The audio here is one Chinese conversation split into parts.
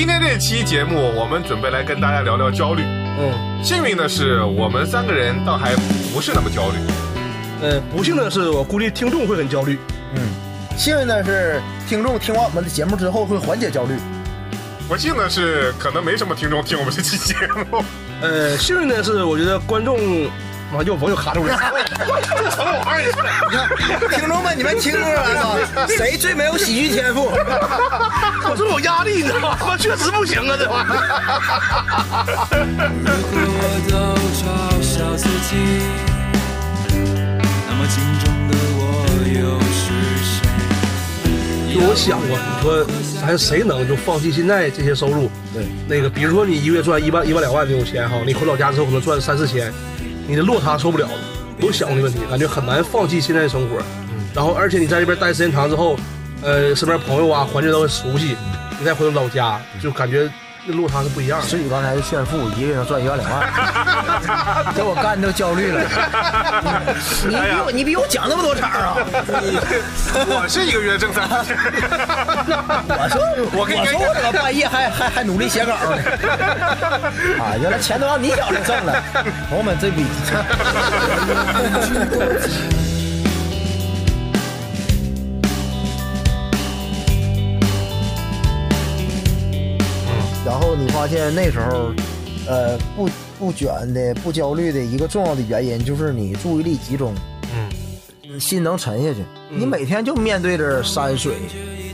今天这期节目，我们准备来跟大家聊聊焦虑。嗯，幸运的是，我们三个人倒还不是那么焦虑。呃，不幸的是，我估计听众会很焦虑。嗯，幸运的是，听众听完我们的节目之后会缓解焦虑。不幸的是，可能没什么听众听我们这期节目。呃，幸运的是，我觉得观众，啊，又朋友卡住了。这什么玩意儿？你看，听众们，你们听出来了吗？谁最没有喜剧天赋？我这有压力，你知道吗？我确实不行啊，这玩意儿。如果我都嘲笑自己，那么镜中的我又是谁？就我想过，你说咱谁能就放弃现在这些收入？对，那个比如说你一个月赚一万一万两万这种钱哈，你回老家之后可能赚三四千，你的落差受不了了。有想过这问题，感觉很难放弃现在的生活。嗯，然后而且你在这边待时间长之后，呃，身边朋友啊，环境都很熟悉，你再回到老家，就感觉那落差是不一样的。思雨刚才是炫富，一个月能赚一万两万，给我干都焦虑了。你你比我你比我讲那么多场啊！我是一个月挣三千。我说我跟你我说我怎么半夜还还还努力写稿呢？啊，原来钱都让你脚里挣了，朋友们这笔。你发现那时候，呃，不不卷的、不焦虑的一个重要的原因就是你注意力集中，嗯，心能沉下去。你每天就面对着山水、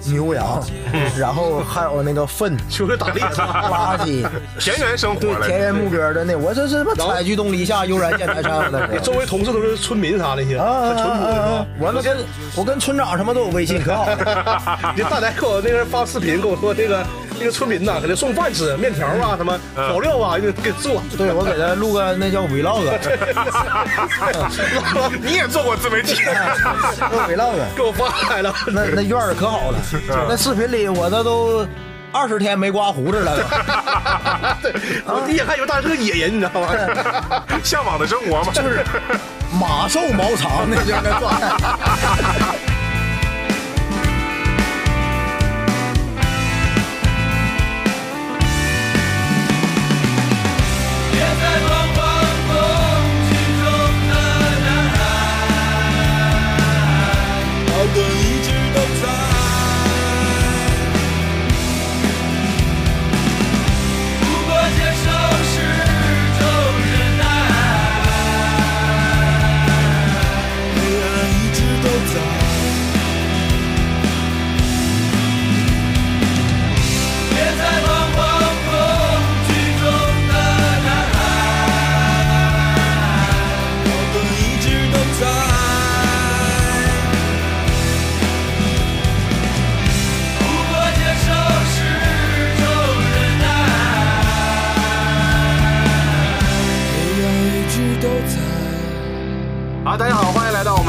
牛羊，然后还有那个粪、就是打猎是吧？垃圾，田园生活。对田园牧歌的那，我这是什么采菊东篱下，悠然见南山的。你周围同事都是村民啥那些，啊淳朴！我们跟我跟村长什么都有微信，可好了。你大来给我那个发视频，跟我说这个那个村民呐，给他送饭吃，面条啊，什么调料啊，就给做。对，我给他录个那叫 vlog，你也做过自媒体？录 vlog。给我发来了，那那院儿可好了，那视频里我那都二十天没刮胡子了。我第一眼看以为他是个野人，你知道吗？向往的生活嘛。就是马瘦毛长那就是那状态。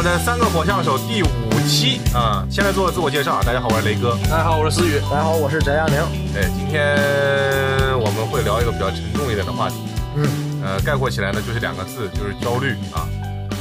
的三个火枪手第五期啊！先来做个自我介绍啊，大家好，我是雷哥。大家好，我是思雨。大家好，我是翟亚宁。对，今天我们会聊一个比较沉重一点的话题，嗯，呃，概括起来呢就是两个字，就是焦虑啊。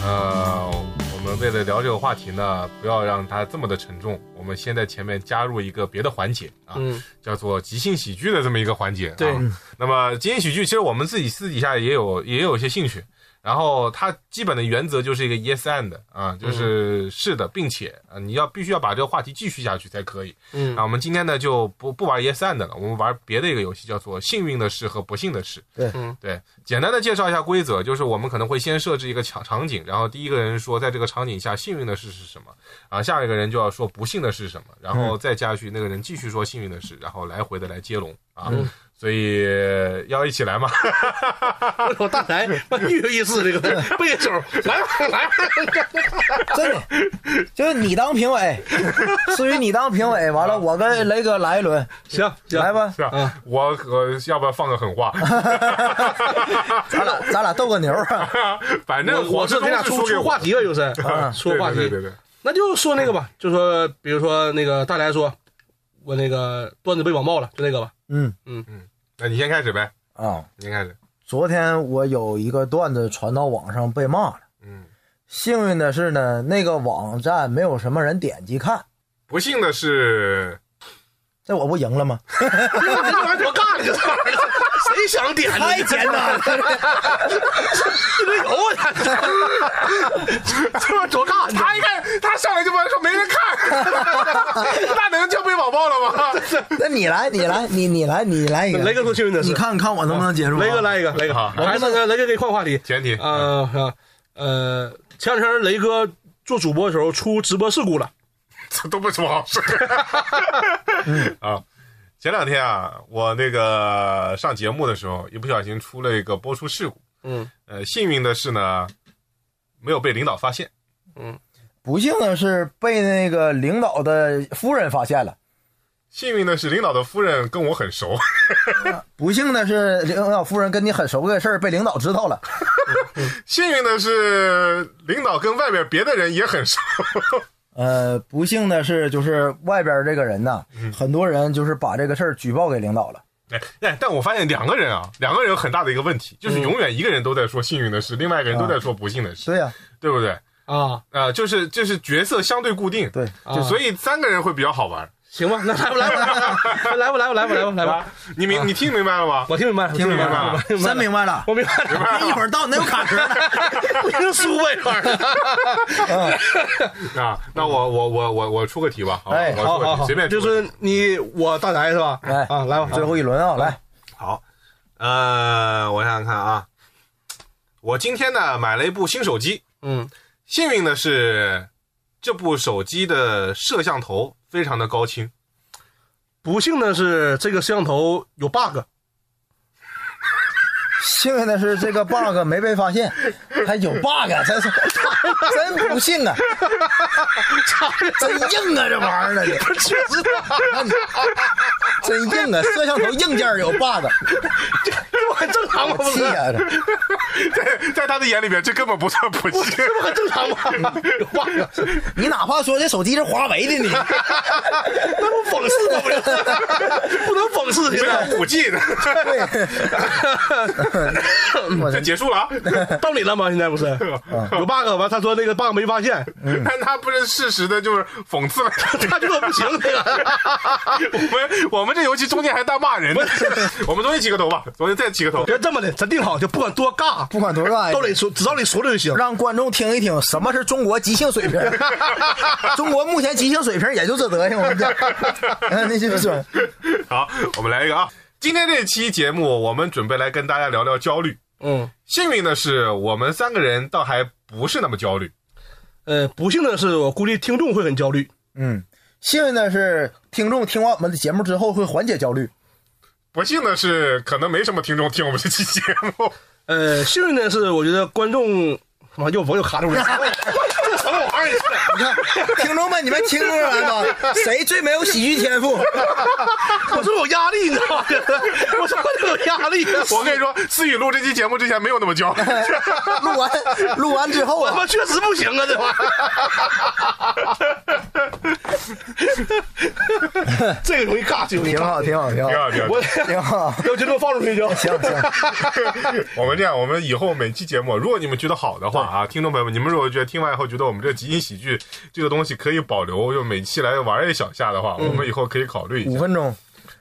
呃，我们为了聊这个话题呢，不要让它这么的沉重，我们先在前面加入一个别的环节啊，嗯，叫做即兴喜剧的这么一个环节。对啊，那么即兴喜剧其实我们自己私底下也有也有一些兴趣。然后它基本的原则就是一个 yes and 啊，就是是的，并且啊，你要必须要把这个话题继续下去才可以。嗯啊，我们今天呢就不不玩 yes and 了，我们玩别的一个游戏，叫做幸运的事和不幸的事。对嗯对，简单的介绍一下规则，就是我们可能会先设置一个场场景，然后第一个人说在这个场景下幸运的事是什么，啊，下一个人就要说不幸的是什么，然后再加去那个人继续说幸运的事，然后来回的来接龙啊。嗯所以要一起来吗？我大来，跃跃欲试这个背手，来吧来吧。真的，就是你当评委，至于你当评委，完了我跟雷哥来一轮，行行，来吧，是吧？我我要不要放个狠话？咱俩咱俩斗个牛啊！反正我我是给俩出出话题了，就是啊出话题对对。对对，那就说那个吧，就说比如说那个大来说，我那个段子被网爆了，就那个吧。嗯嗯嗯那你先开始呗，啊，你先开始。昨天我有一个段子传到网上被骂了，嗯，幸运的是呢，那个网站没有什么人点击看。不幸的是，这我不赢了吗？这玩意儿多尬呢，这玩意儿谁想点呢？太简单了，一堆油啊！这多尬呢！他一看他上来就问说没人看，那能叫被网暴了吗？那你来，你来，你你来，你来一个。雷哥说幸运的是，你看看我能不能接住啊？雷哥来一个，雷哥好，还是雷哥给你换话题。前提啊啊呃，前两天雷哥做主播的时候出直播事故了，这都不是什么好事。啊，前两天啊，我那个上节目的时候，一不小心出了一个播出事故。嗯呃，幸运的是呢，没有被领导发现。嗯不幸的是被那个领导的夫人发现了，幸运的是，领导的夫人跟我很熟。不幸的是领导夫人跟你很熟的事儿被领导知道了。幸运的是，领导跟外边别的人也很熟。呃，不幸的是就是外边这个人呢，很多人就是把这个事儿举报给领导了。哎哎，但我发现两个人啊，两个人有很大的一个问题，就是永远一个人都在说幸运的事，另外一个人都在说不幸的事，对呀、对不对？啊，啊、就是就是角色相对固定，对，就所以三个人会比较好玩。行吧，那来吧来吧来吧来吧。来吧来吧来吧，你明你听明白了吗？我听明白了，听明白了了，真明白了。我明白了，一会儿到你那有卡壳呢。不听书呗，这玩意儿。啊，那我我我我我出个题吧，好吧，哎我出个题，好好好，随便就是你我大宅是吧？哎。啊，来吧，最后一轮啊，来，好，呃，我想想看啊，我今天呢买了一部新手机，嗯，幸运的是这部手机的摄像头非常的高清，不幸的是这个摄像头有 bug，幸运的是这个 bug 没被发现，还有 bug，真是 真不幸啊，真硬啊，这玩意儿啊，你。确实真硬啊，摄像头硬件有 bug，这不很正常吗？不是，气啊，在在他的眼里面，这根本不算不幸。这不很正常吗？有 bug，你哪怕说这手机是华为的，你那不讽刺吗？不是，不能讽刺没。有五 G 的，我这 这结束了啊！到你了吗？现在不是 有 bug 完，他说那个 bug 没发现，但他不是事实的，就是讽刺了。他这个不行，这个我们我们这游戏中间还带骂人的，我们重新起个头吧，重新再起个头。别这么的，咱定好，就不管多尬，不管多尬，都得说，只要你说了就行。让观众听一听什么是中国即兴水平。中国目前即兴水平也就这德行，我跟你讲。嗯，那就是说，好，我们来一个啊！今天这期节目，我们准备来跟大家聊聊焦虑。嗯，幸运的是，我们三个人倒还不是那么焦虑。呃，不幸的是，我估计听众会很焦虑。嗯，幸运的是，听众听完我们的节目之后会缓解焦虑。不幸的是，可能没什么听众听我们这期节目。呃，幸运的是，我觉得观众，妈又我又卡住了，你看，听众们，你们听出来吗？谁最没有喜剧天赋？我是有压力，你知道吗？我什么都有压力。我跟你说，思雨录这期节目之前没有那么焦虑。录完录完之后啊，我他妈确实不行啊，这玩意儿。这个容易尬，这个容易尬。挺好，挺好，挺好，挺好，挺好我。挺好。要就这么放出去就行行，我们这样，我们以后每期节目，如果你们觉得好的话啊，听众朋友们，你们如果觉得听完以后觉得我们这即兴喜剧这个东西可以保留，就每期来玩一小下的话，我们以后可以考虑一下。五分钟，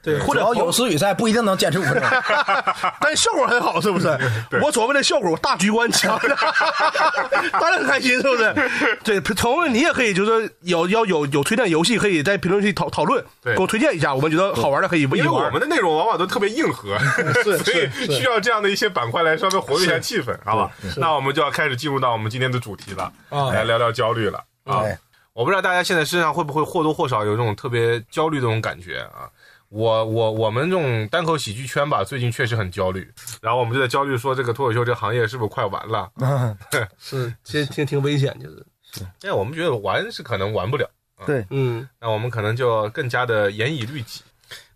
对，或者有时雨赛，不一定能坚持五分钟。但是效果很好，是不是？我琢磨的效果，大局观强，当然很开心，是不是？对，朋友们，你也可以，就是有要有有推荐游戏，可以在评论区讨讨论，对给我推荐一下，我们觉得好玩的可以一因为我们。的内容往往都特别硬核，是所以需要这样的一些板块来稍微活跃一下气氛，好吧？那我们就要开始进入到我们今天的主题了，啊来聊聊焦虑了啊。哎，我不知道大家现在身上会不会或多或少有这种特别焦虑的这种感觉啊？我我我们这种单口喜剧圈吧，最近确实很焦虑，然后我们就在焦虑说这个脱口秀这个行业是不是快完了？是，其实挺挺危险，就是，因 为我们觉得玩是可能玩不了，对，嗯那我们可能就更加的严以律己。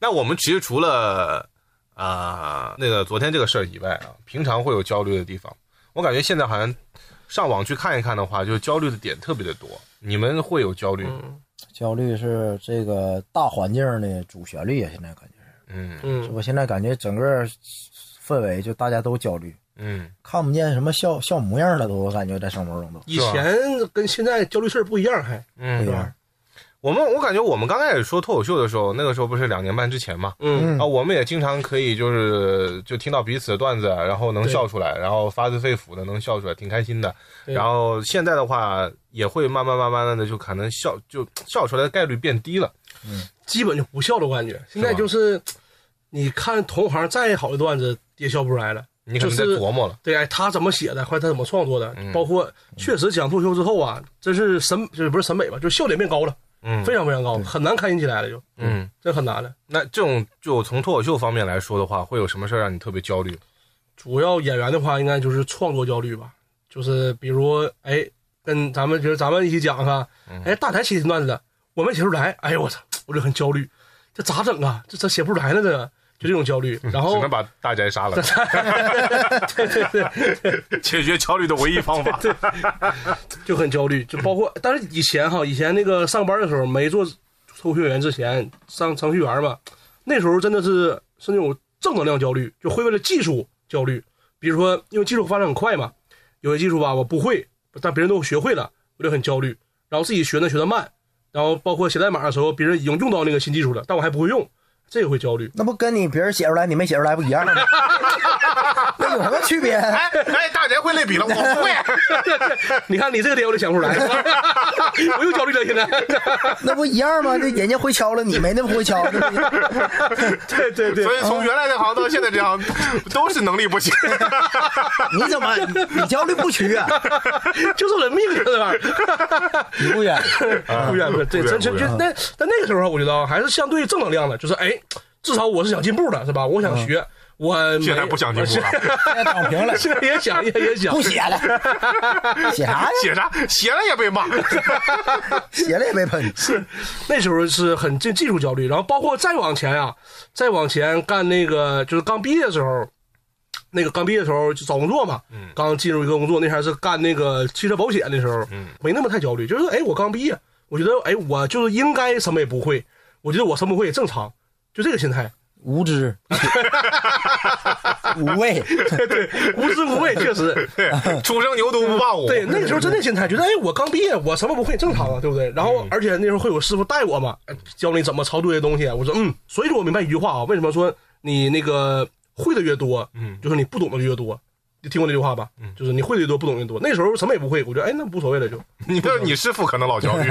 那我们其实除了啊、那个昨天这个事儿以外啊，平常会有焦虑的地方。我感觉现在好像上网去看一看的话，就焦虑的点特别的多。你们会有焦虑吗？嗯焦虑是这个大环境的主旋律啊，现在感觉嗯。嗯。我现在感觉整个氛围就大家都焦虑，嗯，看不见什么笑笑模样了都，我感觉在生活中都。以前跟现在焦虑事儿不一样，还嗯。不一样。我们我感觉我们刚开始说脱口秀的时候，那个时候不是两年半之前嘛，嗯啊，我们也经常可以就是就听到彼此的段子，然后能笑出来，然后发自肺腑的能笑出来，挺开心的。然后现在的话，也会慢慢慢慢的就可能笑就笑出来的概率变低了。嗯基本就不笑的感觉。现在就是，你看同行再好的段子也笑不出来了。你可能在琢磨了，对，哎，他怎么写的，或者他怎么创作的，嗯包括确实讲脱口秀之后啊，真是审就是不是审美吧，就是笑点变高了，嗯非常非常高，很难开心起来了就，嗯。这很难的。那这种就从脱口秀方面来说的话，会有什么事儿让你特别焦虑？主要演员的话，应该就是创作焦虑吧，就是比如哎，跟咱们就是咱们一起讲哈，嗯哎，大台写的段子，我没写出来，哎呦我操，我就很焦虑，这咋整啊？这这写不出来呢，这个就这种焦虑。然后只能把大宅杀了，对 对对，解决焦虑的唯一方法。就很焦虑，就包括，但是以前哈，以前那个上班的时候没做程序员之前，上程序员嘛，那时候真的是是那种正能量焦虑，就会为了技术焦虑。比如说，因为技术发展很快嘛，有些技术吧我不会，但别人都学会了，我就很焦虑，然后自己学呢学的慢，然后包括写代码的时候，别人已经用到那个新技术了，但我还不会用，这个会焦虑。那不跟你别人写出来你没写出来不一样吗？那有什么区别？哎哎，大姐会类比了，我不会。你看你这个点我就想不出来，我又焦虑了，现在。那不一样吗？这人家会敲了，你没那么会敲，对 对？对所以从原来这行到现在这行，都是能力不行。你怎么你焦虑不屈啊？就是我的命是吧？你不远，不远对，真真就那但那个时候我觉得啊还是相对正能量的，就是哎，至少我是想进步的，是吧？我想学，我现在不想进步了，现在躺平了，现在也想也也想不，写了，写啥呀？写啥写了也被骂。写了也没喷。是那时候是很进技术焦虑，然后包括再往前啊，再往前干那个就是刚毕业的时候。那个刚毕业的时候就找工作嘛，嗯刚进入一个工作，那还是干那个汽车保险的时候，嗯没那么太焦虑，就是哎，我刚毕业，我觉得哎，我就是应该什么也不会，我觉得我什么不会也正常，就这个心态，无知，无畏，对无知无畏，确实，初生牛犊不怕虎。对，那个时候真的心态，觉得哎，我刚毕业，我什么不会，正常啊，对不对？然后，而且那时候会有师傅带我嘛，哎教你怎么操作这些东西。我说，嗯，所以说我明白一句话啊，为什么说你那个会的越多，嗯就是你不懂的就越多。你听过那句话吧？就是你会的越多，不懂的越多。那时候什么也不会，我觉得哎，那无所谓了，就 你这你师傅可能老焦虑，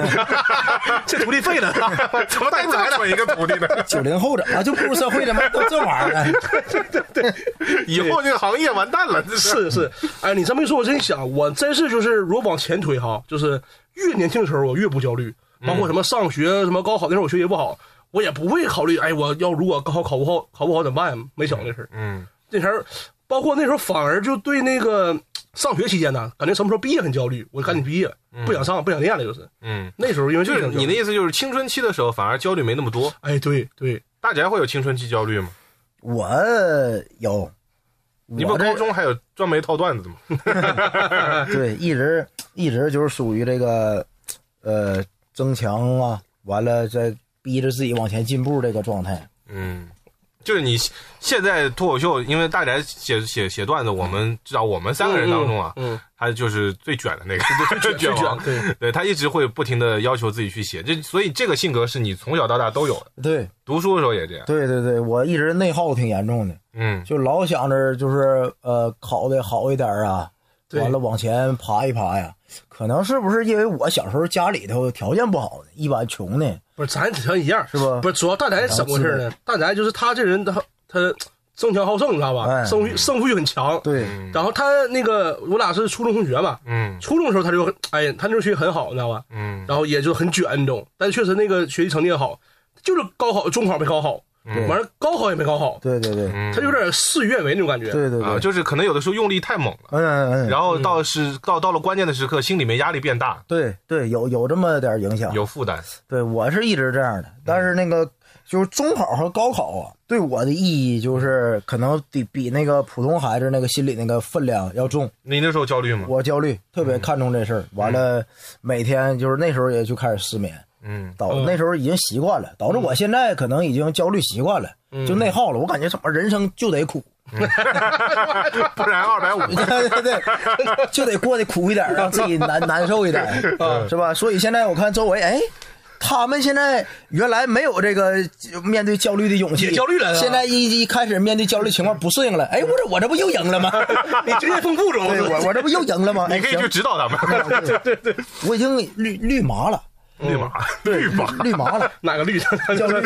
这徒弟废了，怎么带这么蠢一个徒弟呢？九零后的啊，就步入社会了吗？都这玩意儿对，以后这个行业完蛋了。是是，哎，你这么一说，我真想，我真是就是如果往前推哈，就是越年轻的时候我越不焦虑，包括什么上学、什么高考那时候我学习不好，我也不会考虑，哎，我要如果高考考不好，考不好怎么办？没想这事儿。嗯那时候，包括那时候反而就对那个上学期间呢，感觉什么时候毕业很焦虑，我赶紧毕业，不想上，不想念了，就是嗯，那时候因为就是你的意思就是青春期的时候反而焦虑没那么多。哎，对对，大家会有青春期焦虑吗？我有，你不高中还有专门一套段子吗？对，一直一直就是属于这个，呃，增强啊，完了再逼着自己往前进步这个状态。嗯，就是你现在脱口秀，因为大宅写写写段子，我们知道我们三个人当中啊，嗯，他就是最卷的那个，最卷王，对，对他一直会不停的要求自己去写，这所以这个性格是你从小到大都有的，对。读书的时候也这样。对对对，我一直内耗挺严重的，嗯。就老想着就是呃考的好一点啊，对。完了往前爬一爬呀。可能是不是因为我小时候家里头条件不好呢，一般穷的，不是咱只像一样，是不不是，主要大宅是怎么回事呢？大宅就是他这人，他他争强好胜，你知道吧？哎胜欲胜负欲很强。对，嗯然后他那个我俩是初中同学嘛，嗯初中的时候他就哎，他那时候学习很好，你知道吧？嗯然后也就很卷那种，但确实那个学习成绩也好，就是高考中考没考好，嗯完了高考也没考好，对对对，嗯，他有点事与愿违那种感觉。啊，对对对，就是可能有的时候用力太猛了，嗯嗯嗯，然后到是到到了关键的时刻，心里面压力变大，对对，有有这么点影响。有负担。对我是一直这样的，但是那个就是中考和高考啊，对我的意义就是可能比比那个普通孩子那个心理那个分量要重。你那时候焦虑吗？我焦虑，特别看重这事儿。完了，每天就是那时候也就开始失眠，嗯导嗯那时候已经习惯了，导致我现在可能已经焦虑习惯了，就内耗了。我感觉怎么人生就得苦，不然二百五。对对对，就得过得苦一点，让自己难难受一点，是吧？所以现在我看周围，哎，他们现在原来没有这个面对焦虑的勇气，焦虑了现在一一开始面对焦虑情况不适应了，哎，我这 我这不又赢了吗？你经验丰富中，对我我这不又赢了吗？哎行你可以去指导他们。对对对，我已经绿绿麻了，绿码，绿码，绿码了，哪个绿？焦虑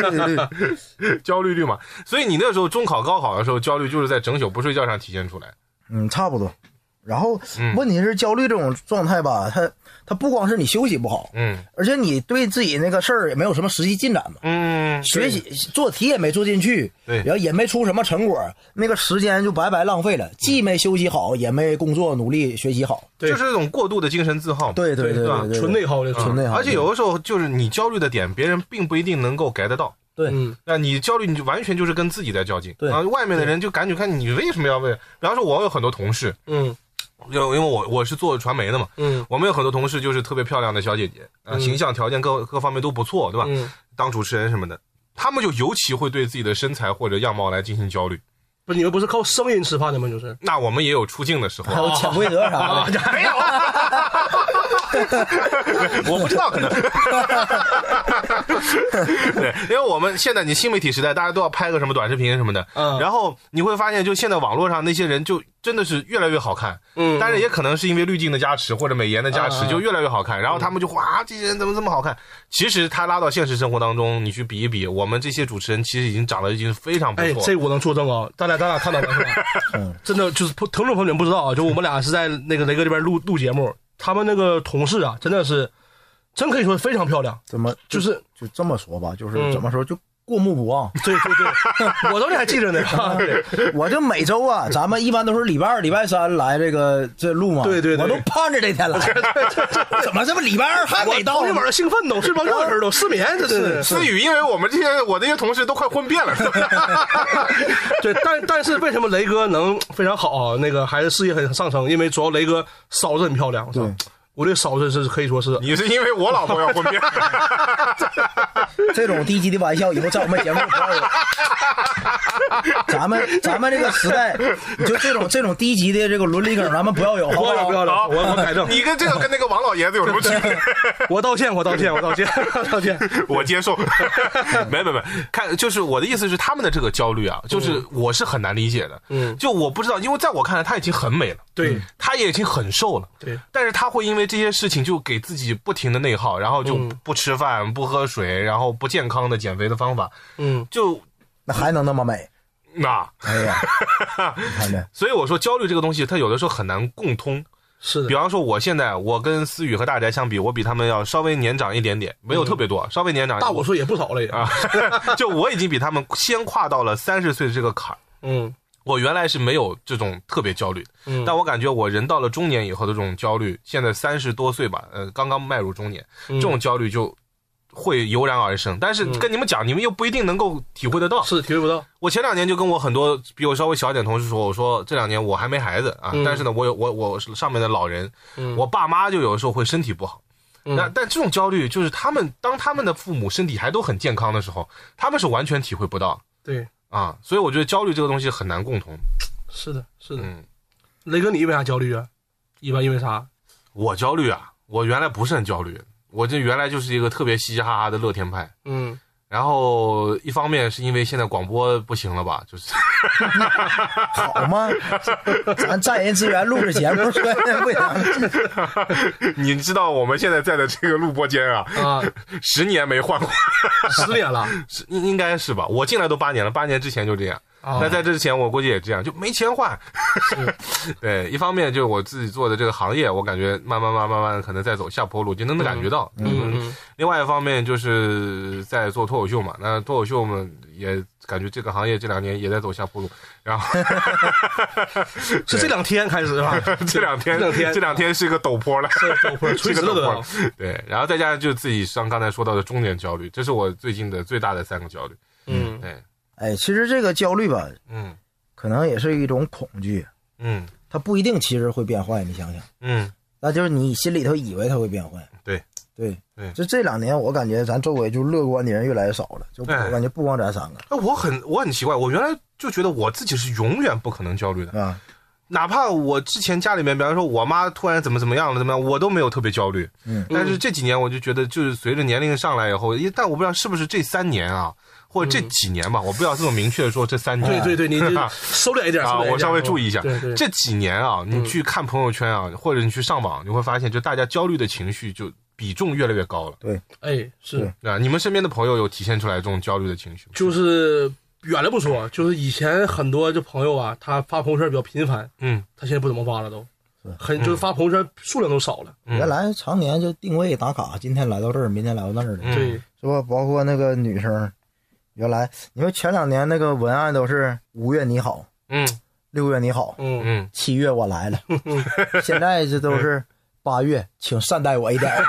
绿。焦虑绿码。所以你那时候中考、高考的时候，焦虑就是在整宿不睡觉上体现出来。嗯，差不多。然后嗯问题是焦虑这种状态吧，它它不光是你休息不好，嗯而且你对自己那个事儿也没有什么实际进展嘛，嗯，学习做题也没做进去，对然后也没出什么成果，那个时间就白白浪费了，既没休息好，也没工作努力学习好。对就是这种过度的精神自耗。对对对对吧对对，纯内耗的纯内耗，而且有的时候就是你焦虑的点，别人并不一定能够 get 得到。对嗯那你焦虑，你就完全就是跟自己在较劲。对然后外面的人就感觉看你为什么要为？比方说，我有很多同事，嗯就因为我我是做传媒的嘛，嗯我们有很多同事就是特别漂亮的小姐姐，形象条件各各方面都不错，对吧？嗯，当主持人什么的，他们就尤其会对自己的身材或者样貌来进行焦虑。不是你们不是靠声音吃饭的吗？就是那我们也有出镜的时候还，有潜规则啥的。没有，我不知道，可能。对，因为我们现在你新媒体时代，大家都要拍个什么短视频什么的，嗯然后你会发现，就现在网络上那些人就真的是越来越好看，嗯但是也可能是因为滤镜的加持或者美颜的加持，就越来越好看。然后他们就哇，这些人怎么这么好看？其实他拉到现实生活当中，你去比一比，我们这些主持人其实已经长得已经非常不哎，错。这我能作证啊！咱俩咱俩看到了是吧？嗯真的就是听众朋友们不知道啊，就我们俩是在那个雷哥这边录录节目，他们那个同事啊，真的是真可以说非常漂亮，怎么就是就这么说吧，就是嗯怎么说就过目不忘。对对对，我到这还记着 呢。对我就每周啊，咱们一般都是礼拜二、礼拜三来这个这录嘛，对对对我都盼着这天来。怎么这么礼拜二还我没到呢？头一晚上兴奋都睡不着觉似的，都失眠，这是。思雨，因为我们这些我这些同事都快混遍了，对，但但是为什么雷哥能非常好啊？那个还是事业很上升，因为主要雷哥嫂子很漂亮。是吧对，我这嫂子是可以说是你是因为我老婆要婚变。这种低级的玩笑以后在我们节目里不要有。咱们咱们这个时代，就这种这种低级的这个伦理梗，咱们不要有，好不好？不要不要有，我我改正，你跟这个跟那个王老爷子有什么区别？我道歉，我道歉，我道歉，我道歉。我接受。没没没，看，就是我的意思是，他们的这个焦虑啊，就是我是很难理解的。嗯就我不知道，因为在我看来，他已经很美了，对他也已经很瘦了。对，但是他会因为这些事情就给自己不停的内耗，然后就嗯不吃饭、不喝水，然后不健康的减肥的方法，嗯，就那还能那么美？那，哎呀，你看没？所以我说焦虑这个东西，它有的时候很难共通。是的，比方说，我现在我跟思雨和大宅相比，我比他们要稍微年长一点点，没有特别多，稍微年长大我岁也不少了也。啊，就我已经比他们先跨到了三十岁的这个坎儿。嗯我原来是没有这种特别焦虑的，嗯，但我感觉我人到了中年以后的这种焦虑，现在三十多岁吧，呃，刚刚迈入中年，嗯这种焦虑就会油然而生。但是跟你们讲，你们又不一定能够体会得到。是体会不到。我前两年就跟我很多比我稍微小一点同事说，我说这两年我还没孩子啊，嗯但是呢，我有我我上面的老人，嗯我爸妈就有的时候会身体不好。嗯那但这种焦虑就是他们当他们的父母身体还都很健康的时候，他们是完全体会不到对，啊，所以我觉得焦虑这个东西很难共同。是的，是的。嗯，雷哥，你为啥焦虑啊？一般因为啥？我焦虑啊，我原来不是很焦虑，我这原来就是一个特别嘻嘻哈哈的乐天派。嗯，然后一方面是因为现在广播不行了吧，就是 好吗？咱占人资源录着节目，说不行。你知道我们现在在的这个录播间啊，啊，十年没换过，十年了。是应应该是吧？我进来都八年了，八年之前就这样。啊那在这之前，我估计也这样，就没钱换。对，一方面就是我自己做的这个行业，我感觉慢慢、慢慢、慢慢可能在走下坡路，就能感觉到。嗯嗯另外一方面就是在做脱口秀嘛，那脱口秀嘛也感觉这个行业这两年也在走下坡路。然后 是这两天开始是吧？这两天，这两天这两天是个陡坡了，陡坡是垂直了都个陡坡。对，然后再加上就自己像刚才说到的中年焦虑，这是我最近的最大的三个焦虑。嗯对，哎，其实这个焦虑吧，嗯可能也是一种恐惧，嗯它不一定其实会变坏。你想想，嗯，那就是你心里头以为它会变坏。对对对就这两年，我感觉咱周围就乐观的人越来越少了。就哎我感觉不光咱三个哎，我很我很奇怪，我原来就觉得我自己是永远不可能焦虑的。啊，哪怕我之前家里面，比方说我妈突然怎么怎么样了，怎么样，我都没有特别焦虑。嗯，但是这几年我就觉得，就是随着年龄上来以后，因但我不知道是不是这三年啊，或者这几年吧，我不要这么明确的说这三年。对对对，你就 收敛一点，啊，我稍微注意一下。对对，这几年啊，你去看朋友圈啊，或者你去上网，你会发现，就大家焦虑的情绪就比重越来越高了。对哎是啊，你们身边的朋友有体现出来这种焦虑的情绪吗？就是远了不说，就是以前很多这朋友啊，他发朋友圈比较频繁，嗯他现在不怎么发了都，很就是发朋友圈数量都少了。嗯原来常年就定位打卡，今天来到这儿，明天来到那儿的，嗯对，是吧？包括那个女生，原来你说前两年那个文案都是五月你好，嗯六月你好，嗯，嗯，七月我来了，现在这都是八月，请善待我一点儿。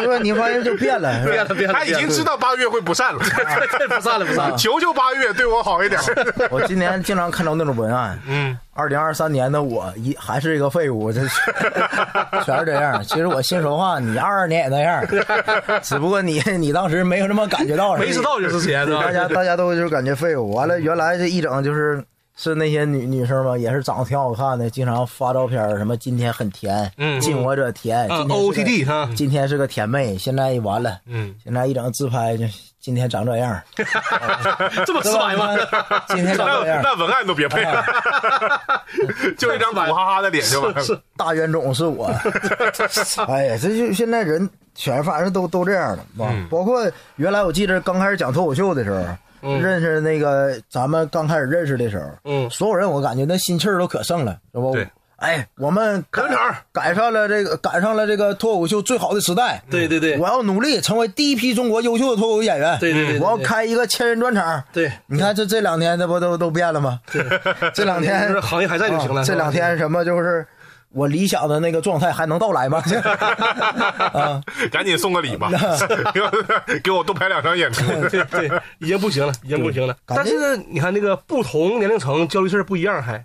是吧？你发现就变了，是吧变了变了，他已经知道八月会不善了，对不善了不善了。求求八月对我好一点。我今年经常看到那种文案，嗯二零二三年的我一还是一个废物，这全是这样。其实我心说话，你二二年也那样，只不过你你当时没有那么感觉到而已，没知道就是钱，大？家大家都就感觉废物。完了，原来这一整就是是那些女女生嘛，也是长得挺好看的，经常发照片儿，什么今天很甜，嗯。近我者甜，啊今天，OOTD 哈，今天是个甜妹，现在完了，嗯，现在一整自拍就今天长这样，这么直白吗？今天长这样，那文案都别配。了，就一张苦哈哈的脸就完了。是大冤种是我。哎呀，这就现在人全反正都都这样了，嗯。包括原来我记得刚开始讲脱口秀的时候，嗯认识那个咱们刚开始认识的时候，嗯所有人我感觉那心气儿都可盛了，是不？对。哎，我们赶赶场赶上了这个赶上了这个脱口秀最好的时代。对对对我要努力成为第一批中国优秀的脱口秀演员。对对对对我要开一个千人专场。对，你看这这两天这不都都变了吗？这两天 行业还在就行了。啊这两天什么就是我理想的那个状态还能到来吗？啊，赶紧送个礼吧，给我多拍两场演出。对对，已经不行了，已经不行了。但是呢，你看那个不同年龄层焦虑事儿不一样，还。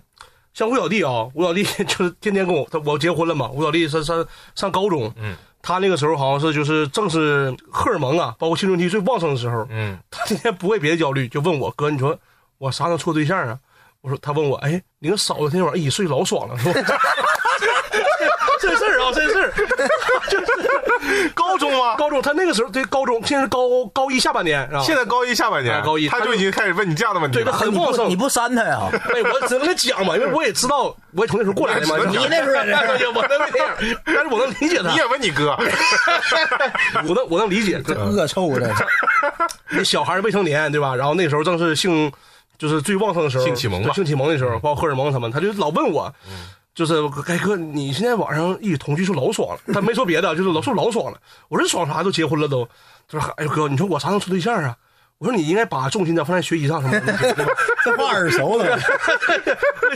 像吴小弟啊，吴小弟就是天天跟我，他我结婚了嘛，吴小弟上上上高中，嗯，他那个时候好像是就是正是荷尔蒙啊，包括青春期最旺盛的时候，嗯。他天天不为别的焦虑，就问我哥，你说我啥时候处对象啊？我说他问我，哎，你跟嫂子那天晚上一起睡老爽了，是吧？这事儿啊，真事儿，就 是高中吗？高中，他那个时候对高中，现在是高高一下半年，啊，现在高一下半年，啊高一他就已经开始问你这样的问题对，他了。很旺盛你。不删他呀？哎，我只能跟他讲嘛，因为我也知道，我也从那时候过来的嘛。你那时候也这样哎呀我能那样，但是我能理解他你，也问你哥，我能我能理解。恶臭的，那小孩未成年，对吧？然后那时候正是性就是最旺盛的时候，性启蒙性启蒙的时候，包括荷尔蒙他们，他就老问我，嗯就是哎哥，你现在晚上一起同居是不是老爽了？他没说别的，就是老是不是老爽了。我说爽啥？都结婚了都。他说哎呦哥，你说我啥时候处对象啊？我说你应该把重心呢放在学习上什么的，对吧？这话耳熟了。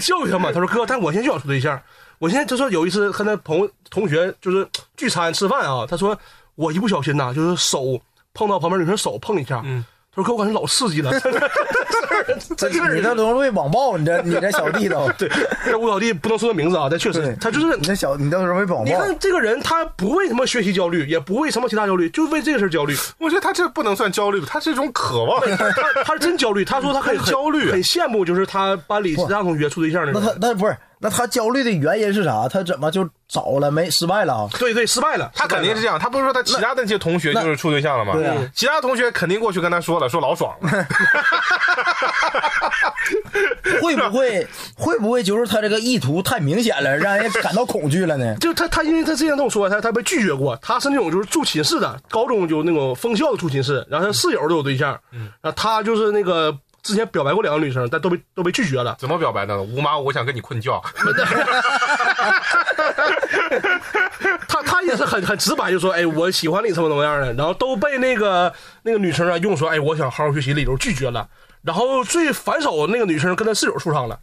教育他嘛。他说哥，但我现在就想处对象。我现在就说有一次和那朋友同学就是聚餐吃饭啊，他说我一不小心呐、就是手碰到旁边女生手碰一下，嗯他说哥我感觉老刺激了。这你这容易被网暴，你这你这小弟都，对，这吴小弟不能说他名字啊，但确实他就是你这小你都容易被网暴。你看这个人，他不为什么学习焦虑，也不为什么其他焦虑，就为这个事焦虑。我觉得他这不能算焦虑，他是一种渴望。他他他是真焦虑。他说他很很 焦虑很羡慕，就是他班里其他同学处对象那那他。那不是那他焦虑的原因是啥？他怎么就找了没失败了啊？对对，失败了。他肯定是这样，他不是说他其他的那些同学就是处对象了吗？对啊其他同学肯定过去跟他说了，说老爽了。会不会会不会就是他这个意图太明显了，让人感到恐惧了呢？就他他因为他之前跟我说，他他被拒绝过，他是那种就是住寝室的，高中就那种封校的住寝室，然后他室友都有对象，嗯然后他就是那个之前表白过两个女生，但都被都被拒绝了。怎么表白的？吴妈，我想跟你困觉。他他也是很很直白，就说哎我喜欢你怎么怎么样的，然后都被那个那个女生啊用说哎我想好好学习的理由拒绝了，然后最反手那个女生跟他室友处上了，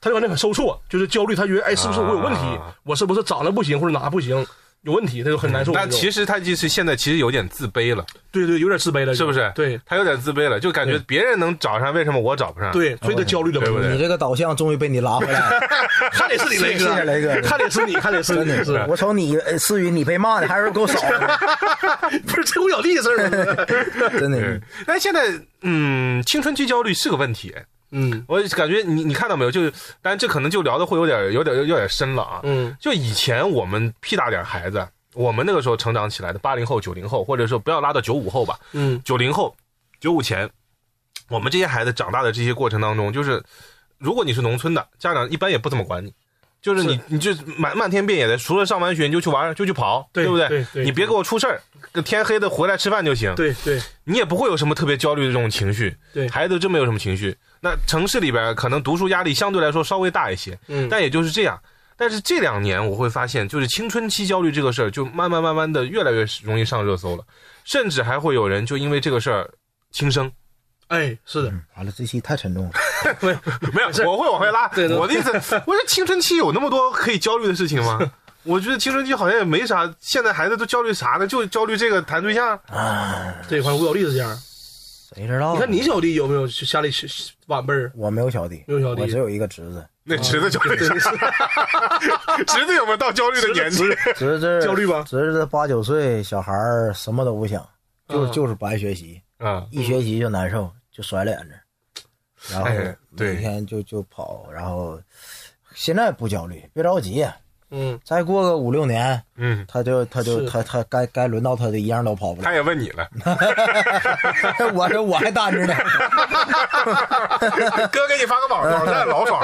他就感觉很受挫，就是焦虑，他觉得哎是不是我有问题，啊我是不是长得不行或者哪不行有问题，他就很难受。但其实他就是现在其实有点自卑了，对对有点自卑了，是不是？对他有点自卑了，就感觉别人能找上，为什么我找不上？，对，所以他焦虑了，对不对你这个导向终于被你拉回来了，看得是你雷哥，谢谢雷哥看得是你，看得是你，是我瞅你呃思雨，你被骂的还是够少的，不是吹胡小弟的事儿吗？真的嗯。但现在，嗯，青春期焦虑是个问题。嗯我感觉你你看到没有？就是，但这可能就聊的会有点有点有点深了啊。嗯就以前我们屁大点孩子，我们那个时候成长起来的八零后、九零后，或者说不要拉到九五后吧，嗯九零后、九五前，我们这些孩子长大的这些过程当中，就是如果你是农村的，家长一般也不怎么管你。就是你，你就漫漫天遍野的，除了上完学你就去玩，就去跑，对不对？对对你别给我出事儿，天黑的回来吃饭就行。对对你也不会有什么特别焦虑的这种情绪。对孩子真没有什么情绪。那城市里边可能读书压力相对来说稍微大一些，嗯但也就是这样。但是这两年我会发现，就是青春期焦虑这个事儿，就慢慢慢慢的越来越容易上热搜了，甚至还会有人就因为这个事儿轻生。哎是的，嗯完了，这期太沉重了。没有，没有我会往回拉。对对我的意思，我说青春期有那么多可以焦虑的事情吗？我觉得青春期好像也没啥，现在孩子都焦虑啥呢？就焦虑这个谈对象。这块吴小弟是这样。谁知道？你看你小弟有没有家里是晚辈儿？我没有小弟，没有小弟我只有一个侄子。那侄子焦虑啥？侄子有没有到焦虑的年纪？侄子焦虑吧侄子八九岁，小孩儿什么都不想，就嗯就是不爱学习，啊，一学习就难受，就甩脸子，然后每天就就跑，然后现在不焦虑，别着急，嗯，再过个五六年，嗯，他就他就是。他他该该轮到他的一样都跑不了。他也问你了，我这我还单着呢，哥给你发个网，网站 老爽。